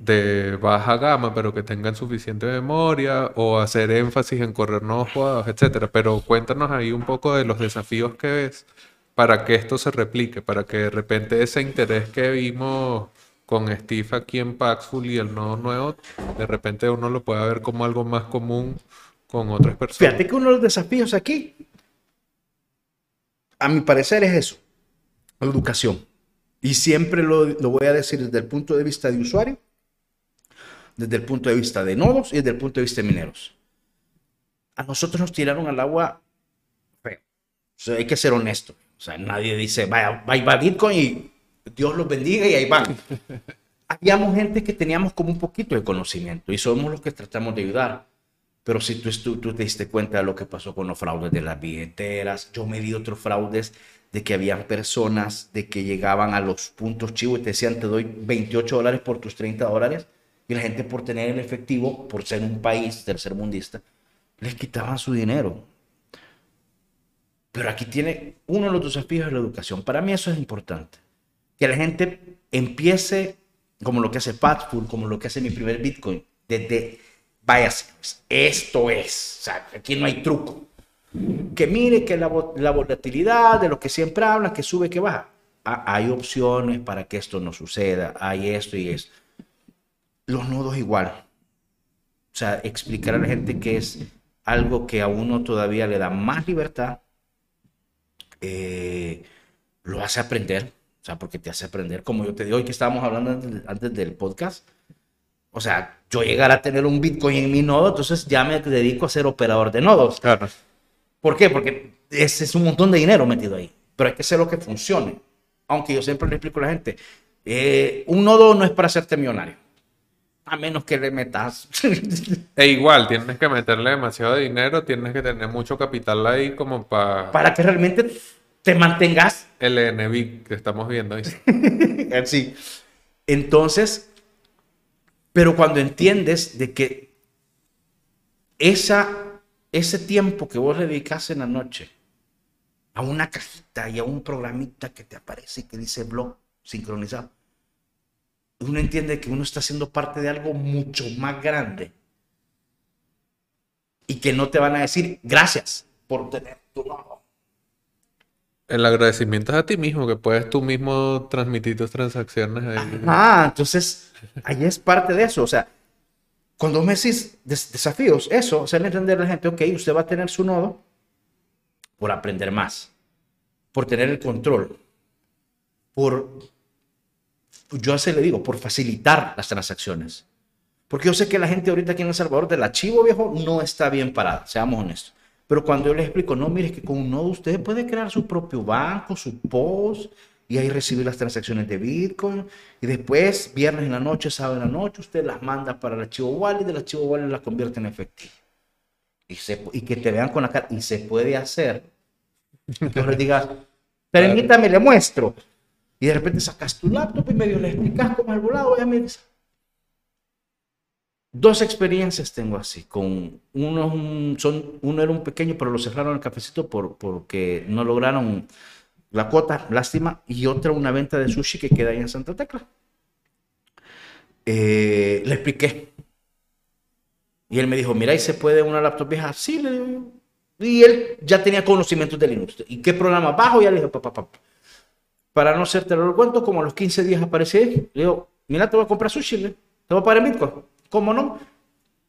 [SPEAKER 1] de baja gama, pero que tengan suficiente memoria o hacer énfasis en correr nuevos jugados, etcétera. Pero cuéntanos ahí un poco de los desafíos que ves para que esto se replique, para que de repente ese interés que vimos con Steve aquí en Paxful y el nodo nuevo, de repente uno lo pueda ver como algo más común con otras personas.
[SPEAKER 2] Fíjate que uno de los desafíos aquí, a mi parecer, es eso, educación. Y siempre lo, lo voy a decir desde el punto de vista de usuario, desde el punto de vista de nodos y desde el punto de vista de mineros. A nosotros nos tiraron al agua feo. O sea, hay que ser honesto. O sea, nadie dice, vaya, va Bitcoin y Dios los bendiga y ahí van. Habíamos gente que teníamos como un poquito de conocimiento y somos los que tratamos de ayudar. Pero si tú, tú, te diste cuenta de lo que pasó con los fraudes de las billeteras, yo me di otros fraudes de que habían personas de que llegaban a los puntos chivos y te decían te doy 28 dólares por tus 30 dólares y la gente por tener el efectivo, por ser un país tercermundista, les quitaban su dinero. Pero aquí tiene uno de los desafíos de la educación. Para mí eso es importante. Que la gente empiece, como lo que hace Patful, como lo que hace mi primer Bitcoin, desde vaya, esto es, aquí no hay truco. Que mire que la, volatilidad de lo que siempre habla, que sube, que baja. Ah, hay opciones para que esto no suceda, hay esto y esto. Los nodos igual. O sea, explicar a la gente que es algo que a uno todavía le da más libertad, eh, lo hace aprender, o sea, porque te hace aprender, como yo te digo hoy que estábamos hablando antes del podcast, o sea, yo llegar a tener un Bitcoin en mi nodo, entonces ya me dedico a ser operador de nodos. Claro. ¿Por qué? Porque ese es un montón de dinero metido ahí. Pero hay que hacer lo que funcione. Aunque yo siempre le explico a la gente, eh, un nodo no es para hacerte millonario. A menos que le metas.
[SPEAKER 1] e igual, tienes que meterle demasiado dinero, tienes que tener mucho capital ahí como para...
[SPEAKER 2] Para que realmente te mantengas.
[SPEAKER 1] El NB que estamos viendo ahí.
[SPEAKER 2] sí. Entonces, pero cuando entiendes de que esa, ese tiempo que vos le dedicas en la noche a una cajita y a un programita que te aparece y que dice blog sincronizado, uno entiende que uno está siendo parte de algo mucho más grande y que no te van a decir gracias por tener tu nodo.
[SPEAKER 1] El agradecimiento es a ti mismo, que puedes tú mismo transmitir tus transacciones ahí.
[SPEAKER 2] Ah, entonces ahí es parte de eso. O sea, cuando me decís desafíos, eso, hacerle entender a la gente, ok, usted va a tener su nodo por aprender más, por tener el control, por, yo así le digo, por facilitar las transacciones. Porque yo sé que la gente ahorita aquí en El Salvador del archivo viejo no está bien parada, seamos honestos. Pero cuando yo les explico, no, mire, que con un nodo usted puede crear su propio banco, su post, y ahí recibir las transacciones de Bitcoin. Y después, viernes en la noche, sábado en la noche, usted las manda para el archivo wallet y del archivo wallet las convierte en efectivo. Y, y que te vean con la cara. Y se puede hacer. Les digas, permítame, le muestro. Y de repente sacas tu laptop y medio le explicas cómo el volado. Ya me Dos experiencias tengo así, con uno, son, uno era un pequeño, pero lo cerraron el cafecito por, porque no lograron la cuota, lástima, y otra una venta de sushi que queda ahí en Santa Tecla. Eh, le expliqué. Y él me dijo, mira, ¿y se puede una laptop vieja? Sí, le digo Y él ya tenía conocimientos de Linux. ¿Y qué programa bajo? Ya le dije, papá, papá. Para no hacerte lo cuento, como a los 15 días aparece, le digo, mira, te voy a comprar sushi, te voy a pagar en Bitcoin. ¿Cómo no?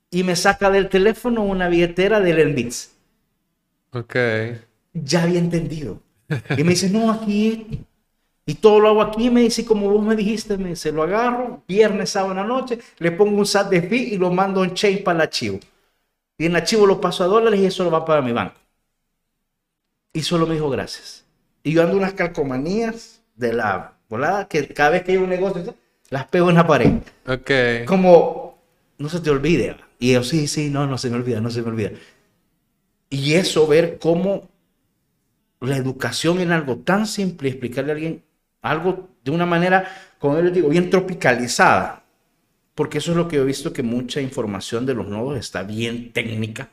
[SPEAKER 2] Y me saca del teléfono una billetera del Enbits.
[SPEAKER 1] Ok.
[SPEAKER 2] Ya había entendido. Y me dice, no, aquí. Y todo lo hago aquí. Me dice, como vos me dijiste, me dice, lo agarro, viernes, sábado en la noche, le pongo un SAT de fee y lo mando en chain para el archivo. Y en el archivo lo paso a dólares y eso lo va para mi banco. Y solo me dijo gracias. Y yo ando unas calcomanías de la volada que cada vez que hay un negocio las pego en la pared.
[SPEAKER 1] Ok.
[SPEAKER 2] Como no se te olvide. Y yo, sí, sí, no, no se me olvida, no se me olvida. Y eso, ver cómo la educación en algo tan simple, explicarle a alguien algo de una manera, como yo les digo, bien tropicalizada. Porque eso es lo que he visto, que mucha información de los nodos está bien técnica.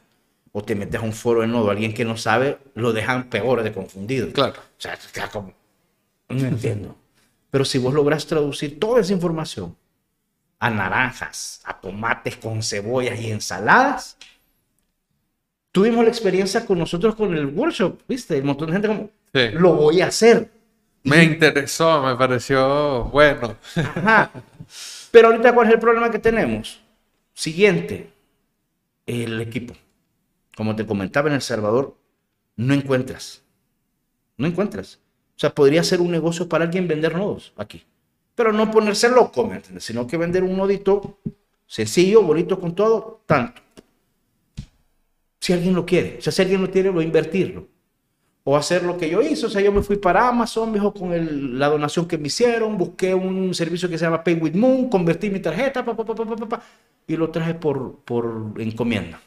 [SPEAKER 2] O te metes a un foro de nodo, alguien que no sabe, lo dejan peor de confundido.
[SPEAKER 1] Claro.
[SPEAKER 2] O sea, como, no entiendo. Pero si vos logras traducir toda esa información a naranjas, a tomates con cebollas y ensaladas, tuvimos la experiencia con nosotros con el workshop, ¿viste? Un montón de gente como, lo voy a hacer.
[SPEAKER 1] Me interesó, me pareció bueno. Ajá.
[SPEAKER 2] Pero ahorita, ¿cuál es el problema que tenemos? Siguiente, el equipo. Como te comentaba en El Salvador, no encuentras. No encuentras. O sea, podría ser un negocio para alguien vender nodos aquí. Pero no ponerse loco, ¿me entiendes? Sino que vender un nodito sencillo, bonito con todo, tanto. Si alguien lo quiere. O sea, si alguien lo quiere, lo invertirlo. O hacer lo que yo hice. O sea, yo me fui para Amazon, viejo, con la donación que me hicieron. Busqué un servicio que se llama Pay with Moon. Convertí mi tarjeta, pa, pa, y lo traje por, por encomienda.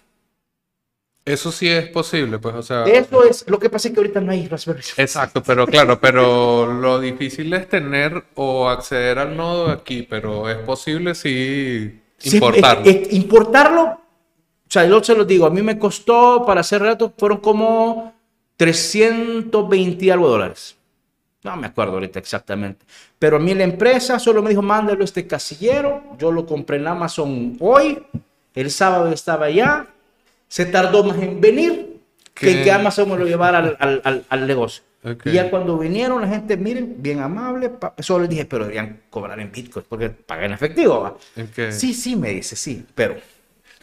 [SPEAKER 1] Eso sí es posible, pues, o sea.
[SPEAKER 2] Eso es, lo que pasa es que ahorita no hay Raspberry.
[SPEAKER 1] Exacto, pero claro, pero lo difícil es tener o acceder al nodo aquí, pero es posible sí importarlo.
[SPEAKER 2] importarlo, o sea, yo se lo digo, a mí me costó, para hacer rato, fueron como 320 algo dólares. No me acuerdo ahorita exactamente. Pero a mí la empresa solo me dijo, mándalo a este casillero. Yo lo compré en Amazon hoy. El sábado estaba allá se tardó más en venir que que Amazon me lo llevara al, al, al, negocio. Y ya cuando vinieron, la gente, miren, bien amable, solo les dije, pero deberían cobrar en Bitcoin, porque pagan en efectivo. Sí, sí, me dice, sí, pero...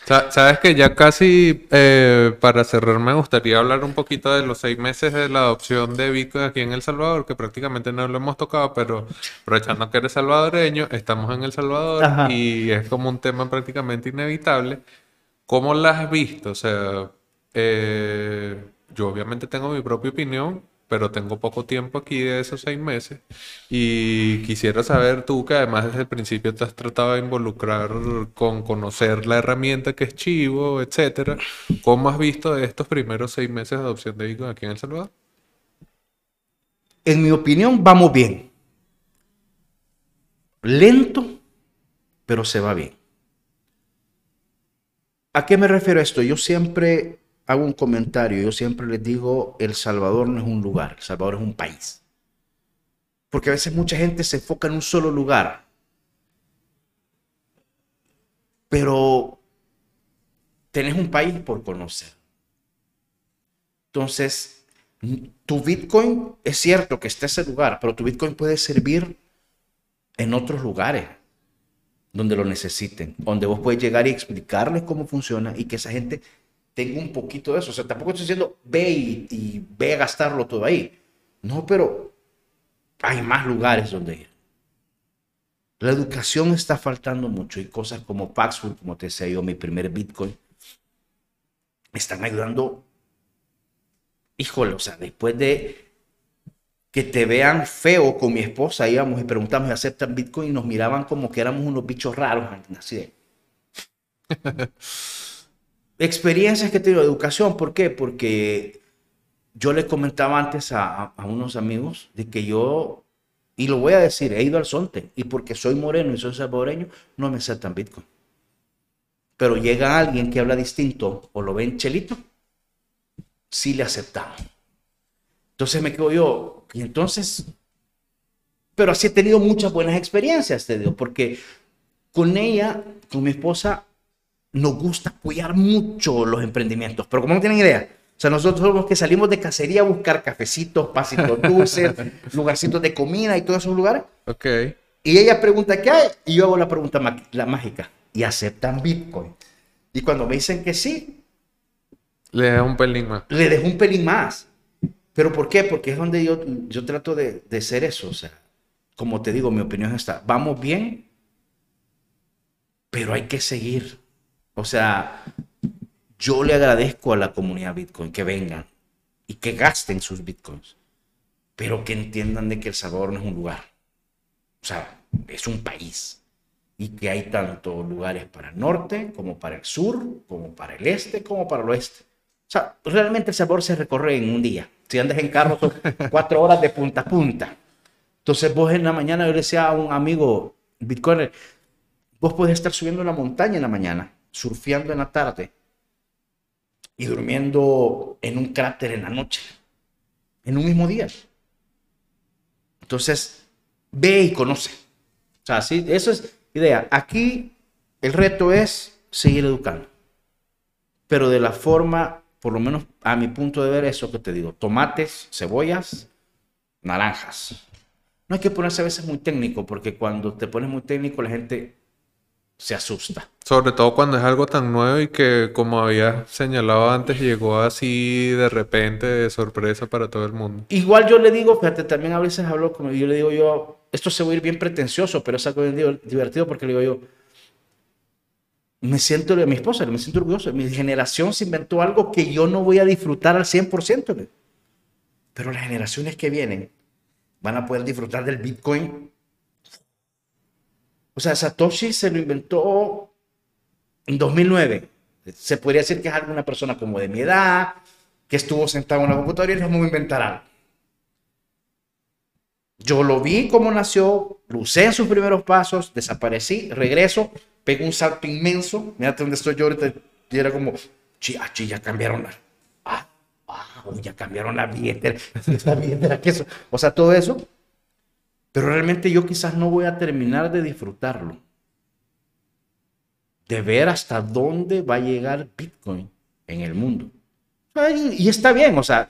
[SPEAKER 1] Sabes que ya casi eh, para cerrar me gustaría hablar un poquito de los seis meses de la adopción de Bitcoin aquí en El Salvador, que prácticamente no lo hemos tocado, pero aprovechando que eres salvadoreño, estamos en El Salvador y es como un tema prácticamente inevitable. ¿Cómo las has visto? O sea, eh, yo obviamente tengo mi propia opinión, pero tengo poco tiempo aquí de esos seis meses y quisiera saber tú que además desde el principio te has tratado de involucrar con conocer la herramienta que es Chivo, etcétera. ¿Cómo has visto estos primeros seis meses de adopción de Bitcoin aquí en El Salvador?
[SPEAKER 2] En mi opinión, vamos bien. Lento, pero se va bien. ¿A qué me refiero esto? Yo siempre hago un comentario, yo siempre les digo, El Salvador no es un lugar, El Salvador es un país. Porque a veces mucha gente se enfoca en un solo lugar. Pero tenés un país por conocer. Entonces, tu Bitcoin es cierto que está ese lugar, pero tu Bitcoin puede servir en otros lugares donde lo necesiten, donde vos puedes llegar y explicarles cómo funciona y que esa gente tenga un poquito de eso. O sea, tampoco estoy diciendo ve y, ve a gastarlo todo ahí. No, pero hay más lugares donde ir. La educación está faltando mucho y cosas como Paxful, como te decía yo, mi primer Bitcoin, están ayudando. Híjole, o sea, después de que te vean feo con mi esposa, íbamos y preguntamos, ¿aceptan Bitcoin? Y nos miraban como que éramos unos bichos raros, así de... Experiencias que tengo, educación, ¿por qué? Porque yo le comentaba antes a, a, unos amigos de que yo, y lo voy a decir, he ido al Sonte, y porque soy moreno y soy salvadoreño, no me aceptan Bitcoin. Pero llega alguien que habla distinto o lo ven chelito, sí le aceptamos. Entonces me quedo yo, y entonces, pero así he tenido muchas buenas experiencias, te digo, porque con ella, con mi esposa, nos gusta apoyar mucho los emprendimientos, pero como no tienen idea, o sea, nosotros somos que salimos de cacería a buscar cafecitos, pasitos dulces, lugarcitos de comida y todos esos lugares.
[SPEAKER 1] Ok.
[SPEAKER 2] Y ella pregunta qué hay y yo hago la pregunta la mágica. ¿Y aceptan Bitcoin? Y cuando me dicen que sí,
[SPEAKER 1] le dejo un pelín más.
[SPEAKER 2] Le dejo un pelín más. ¿Pero por qué? Porque es donde yo, yo trato de, de ser eso. O sea, como te digo, mi opinión está, vamos bien, pero hay que seguir. O sea, yo le agradezco a la comunidad Bitcoin que vengan y que gasten sus Bitcoins, pero que entiendan de que El Salvador no es un lugar. O sea, es un país. y que hay tanto lugares para el norte como para el sur, como para el este, como para el oeste. O sea, realmente El Salvador se recorre en un día. Si andas en carro son cuatro horas de punta a punta. Entonces vos en la mañana, yo le decía a un amigo, Bitcoin, vos podés estar subiendo la montaña en la mañana, surfeando en la tarde y durmiendo en un cráter en la noche, en un mismo día. Entonces, ve y conoce. O sea, sí, eso es idea. Aquí el reto es seguir educando, pero de la forma, por lo menos a mi punto de ver, eso que te digo, tomates, cebollas, naranjas. No hay que ponerse a veces muy técnico, porque cuando te pones muy técnico la gente se asusta.
[SPEAKER 1] Sobre todo cuando es algo tan nuevo y que, como había señalado antes, llegó así de repente, de sorpresa para todo el mundo.
[SPEAKER 2] Igual yo le digo, fíjate, también a veces hablo como yo le digo yo, esto se va a ir bien pretencioso, pero es algo divertido porque le digo yo, me siento de mi esposa, me siento orgulloso. Mi generación se inventó algo que yo no voy a disfrutar al 100%. Pero las generaciones que vienen van a poder disfrutar del Bitcoin o sea, Satoshi se lo inventó en 2009. Se podría decir que es alguna persona como de mi edad, que estuvo sentado en una computadora y me voy a inventar algo. Yo lo vi cómo nació, lo usé en sus primeros pasos, desaparecí, regreso, pego un salto inmenso. Mírate dónde estoy yo ahorita. Y era como, ah, ya cambiaron la. Ah, ah, ya cambiaron la billetera. Esta billetera, ¿qué O sea, todo eso pero realmente yo quizás no voy a terminar de disfrutarlo. De ver hasta dónde va a llegar Bitcoin en el mundo. Y está bien, o sea,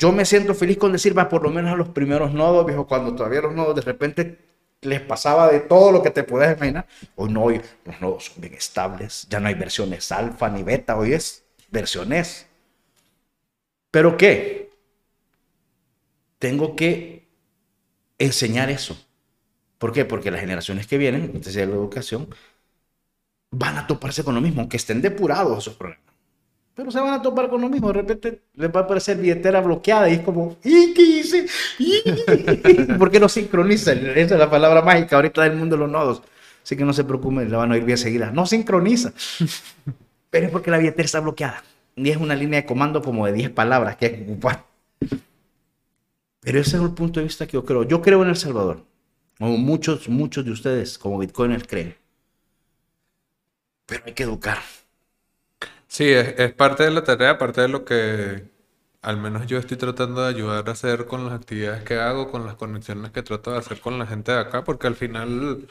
[SPEAKER 2] yo me siento feliz con decir, por lo menos a los primeros nodos, viejo, cuando todavía los nodos de repente les pasaba de todo lo que te puedes imaginar. Hoy no, hoy los nodos son bien estables, ya no hay versiones alfa ni beta, hoy es versiones. ¿Pero qué? Tengo que enseñar eso. ¿Por qué? Porque las generaciones que vienen, desde la educación, van a toparse con lo mismo, aunque estén depurados esos problemas. Pero se van a topar con lo mismo. De repente les va a aparecer billetera bloqueada y es como, ¿y qué hice? ¿Por qué no sincroniza? Esa es la palabra mágica ahorita del mundo de los nodos. Así que no se preocupen, la van a oír bien seguida. No sincroniza. Pero es porque la billetera está bloqueada. Y es una línea de comando como de 10 palabras que hay que ocupar. Pero ese es el punto de vista que yo creo. Yo creo en El Salvador. Como muchos, muchos de ustedes, como Bitcoiners, creen. Pero hay que educar.
[SPEAKER 1] Sí, es, parte de la tarea, parte de lo que al menos yo estoy tratando de ayudar a hacer con las actividades que hago, con las conexiones que trato de hacer con la gente de acá, porque al final,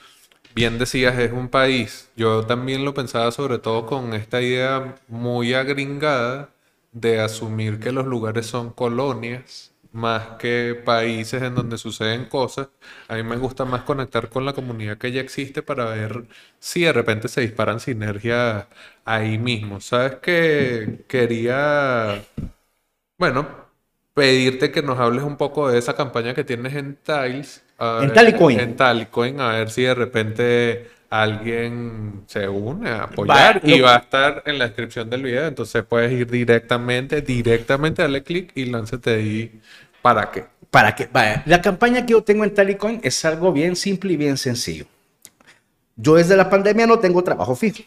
[SPEAKER 1] bien decías, es un país. Yo también lo pensaba sobre todo con esta idea muy agringada de asumir que los lugares son colonias más que países en donde suceden cosas. A mí me gusta más conectar con la comunidad que ya existe para ver si de repente se disparan sinergias ahí mismo. Sabes que quería, bueno, pedirte que nos hables un poco de esa campaña que tienes en Tiles.
[SPEAKER 2] En Talicoin.
[SPEAKER 1] En Talicoin, a ver si de repente alguien se une a apoyar y va a estar en la descripción del video. Entonces puedes ir directamente, directamente, darle clic y lánzate ahí. ¿Para qué?
[SPEAKER 2] Para qué. Vaya, la campaña que yo tengo en Talicoin es algo bien simple y bien sencillo. Yo desde la pandemia no tengo trabajo fijo,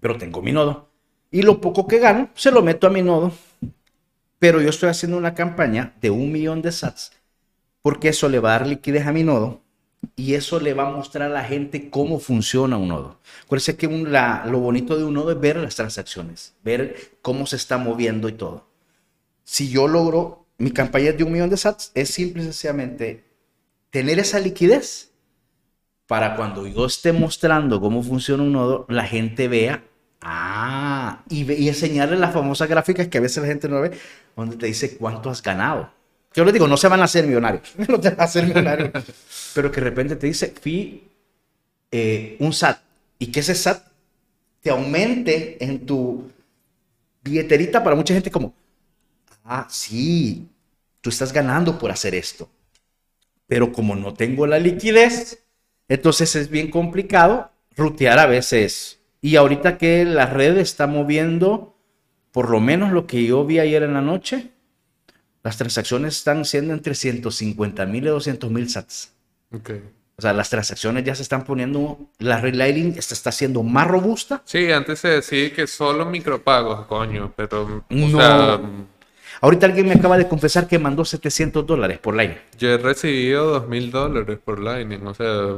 [SPEAKER 2] pero tengo mi nodo. Y lo poco que gano, se lo meto a mi nodo. Pero yo estoy haciendo una campaña de un millón de sats, porque eso le va a dar liquidez a mi nodo y eso le va a mostrar a la gente cómo funciona un nodo. Acuérdense que lo bonito de un nodo es ver las transacciones, ver cómo se está moviendo y todo. Si yo logro mi campaña de un millón de sats, es simple y sencillamente tener esa liquidez para cuando yo esté mostrando cómo funciona un nodo, la gente vea, ah, y, y enseñarle las famosas gráficas que a veces la gente no ve, donde te dice cuánto has ganado. Yo les digo, no se van a hacer millonarios, no te van a hacer millonarios, pero que de repente te dice, fui eh, un SAT, y que ese SAT te aumente en tu billeterita para mucha gente como, ah, sí, tú estás ganando por hacer esto. Pero como no tengo la liquidez, entonces es bien complicado rutear a veces. Y ahorita que la red está moviendo, por lo menos lo que yo vi ayer en la noche, las transacciones están siendo entre 150 mil y 200 mil sats. O sea, las transacciones ya se están poniendo, la red lighting está, siendo más robusta.
[SPEAKER 1] Sí, antes se decía que solo micropagos, coño, pero...
[SPEAKER 2] No.
[SPEAKER 1] O sea,
[SPEAKER 2] Ahorita alguien me acaba de confesar que mandó 700 dólares por Lightning.
[SPEAKER 1] yo he recibido dos mil dólares por Lightning, o sea...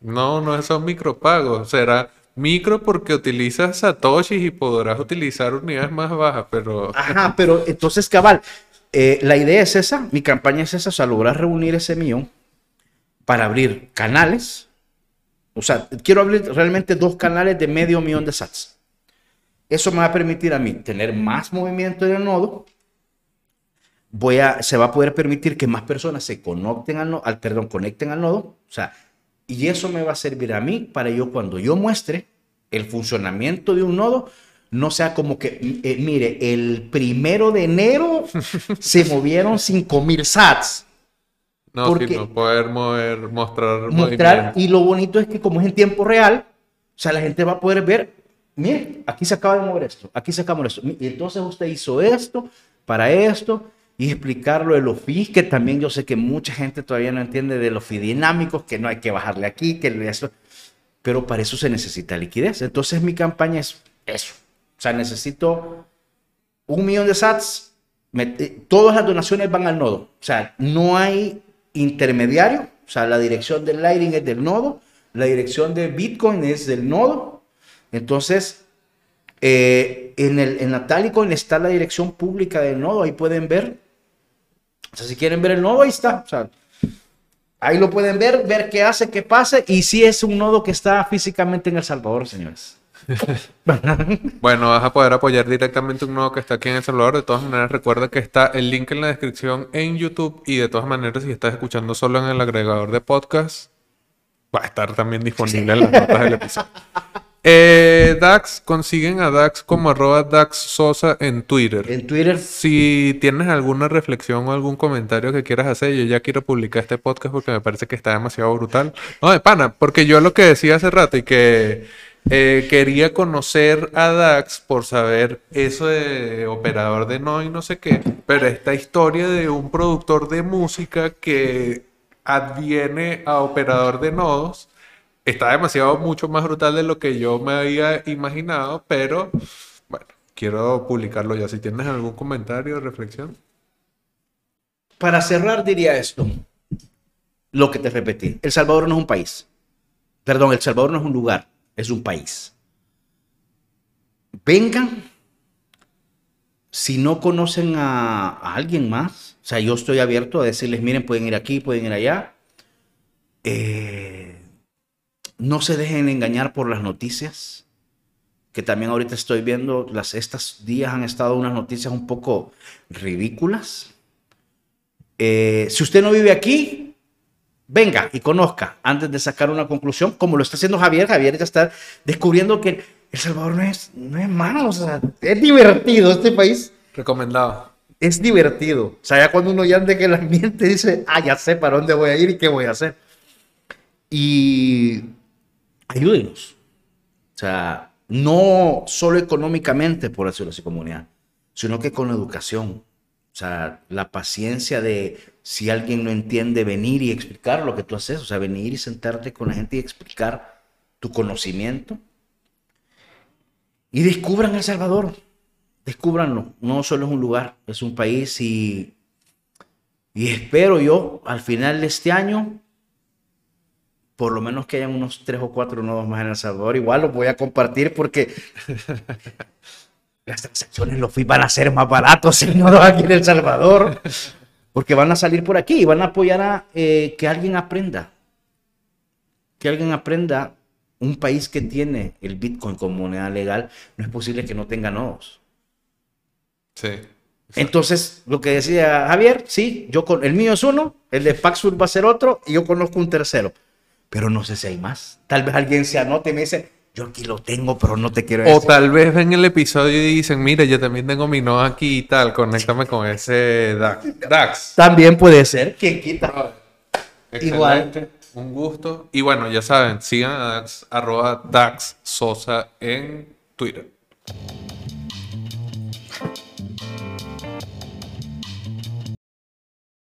[SPEAKER 1] No, no son micropagos, será micro porque utilizas satoshis y podrás utilizar unidades más bajas, pero...
[SPEAKER 2] Ajá, pero entonces, cabal, eh, la idea es esa, mi campaña es esa, o sea, lograr reunir ese millón para abrir canales. O sea, quiero abrir realmente dos canales de medio millón de sats. Eso me va a permitir a mí tener más movimiento en el nodo. Voy a, se va a poder permitir que más personas se conecten al, al perdón, conecten al nodo. O sea, y eso me va a servir a mí para yo cuando yo muestre el funcionamiento de un nodo, no sea como que, eh, mire, el primero de enero se movieron 5000 sats.
[SPEAKER 1] No,
[SPEAKER 2] Porque-
[SPEAKER 1] sino poder mover, mostrar
[SPEAKER 2] mostrar
[SPEAKER 1] movimiento.
[SPEAKER 2] y lo bonito es que como es en tiempo real, o sea, la gente va a poder ver, mire, aquí se acaba de mover esto, aquí se acaba de mover esto, y entonces usted hizo esto para esto y explicarlo de los fees, que también yo sé que mucha gente todavía no entiende de los fees dinámicos, que no hay que bajarle aquí, que eso, pero para eso se necesita liquidez. Entonces mi campaña es eso, o sea, necesito un millón de sats, me- eh, todas las donaciones van al nodo. O sea, no hay intermediario. O sea, la dirección del Lightning es del nodo, la dirección de Bitcoin es del nodo. Entonces, eh, en, el, en la Talicoin está la dirección pública del nodo, ahí pueden ver. O sea, si quieren ver el nodo, ahí está. Ahí lo pueden ver, ver qué hace, qué pasa. Y si es un nodo que está físicamente en El Salvador, señores.
[SPEAKER 1] Bueno, vas a poder apoyar directamente un nodo que está aquí en El Salvador. De todas maneras, recuerda que está el link en la descripción en YouTube. Y de todas maneras, si estás escuchando solo en el agregador de podcast, va a estar también disponible en las notas del episodio. Eh, Dax, consiguen a Dax como arroba Dax Sosa en Twitter.
[SPEAKER 2] En Twitter,
[SPEAKER 1] Si tienes alguna reflexión o algún comentario que quieras hacer, yo ya quiero publicar este podcast porque me parece que está demasiado brutal. No, de pana, porque yo lo que decía hace rato y que eh, quería conocer a Dax por saber eso de operador de no y no sé qué, pero esta historia de un productor de música que adviene a operador de nodos está demasiado mucho más brutal de lo que yo me había imaginado, pero bueno, quiero publicarlo ya. Si tienes algún comentario o reflexión.
[SPEAKER 2] Para cerrar diría esto, lo que te repetí, El Salvador no es un país, perdón, El Salvador no es un lugar, es un país. Vengan, si no conocen a, alguien más, o sea, yo estoy abierto a decirles, miren, pueden ir aquí, pueden ir allá. Eh, no se dejen engañar por las noticias, que también ahorita estoy viendo, las, estos días han estado unas noticias un poco ridículas. Eh, si usted no vive aquí, venga y conozca antes de sacar una conclusión, como lo está haciendo Javier. Javier ya está descubriendo que El Salvador no es, no es malo, o sea, es divertido este país.
[SPEAKER 1] Recomendado.
[SPEAKER 2] Es divertido. O sea, ya cuando uno ya ande que el ambiente dice, ah, ya sé para dónde voy a ir y qué voy a hacer. Y ayúdenos. O sea, no solo económicamente, por decirlo así, comunidad, sino que con la educación. O sea, la paciencia de si alguien no entiende, venir y explicar lo que tú haces. O sea, venir y sentarte con la gente y explicar tu conocimiento. Y descubran El Salvador. Descúbranlo. No solo es un lugar, es un país y, y espero yo al final de este año por lo menos que hayan unos tres o cuatro nodos más en El Salvador. Igual los voy a compartir porque las transacciones los fui van a ser más baratos en nodos aquí en El Salvador. Porque van a salir por aquí y van a apoyar a eh, que alguien aprenda. Que alguien aprenda un país que tiene el Bitcoin como moneda legal. No es posible que no tenga nodos.
[SPEAKER 1] Sí.
[SPEAKER 2] Entonces, lo que decía Javier, sí, yo con el mío es uno, el de Paxful va a ser otro y yo conozco un tercero. Pero no sé si hay más. Tal vez alguien se anote y me dice, yo aquí lo tengo, pero no te quiero
[SPEAKER 1] O
[SPEAKER 2] decir.
[SPEAKER 1] tal vez ven el episodio y dicen, mira, yo también tengo mi nodo aquí y tal, conéctame con ese Dax. Dax.
[SPEAKER 2] También puede ser, ¿quién quita? Igual.
[SPEAKER 1] Excelente, Un gusto. Y bueno, ya saben, sigan a Dax, arroba Dax Sosa en Twitter.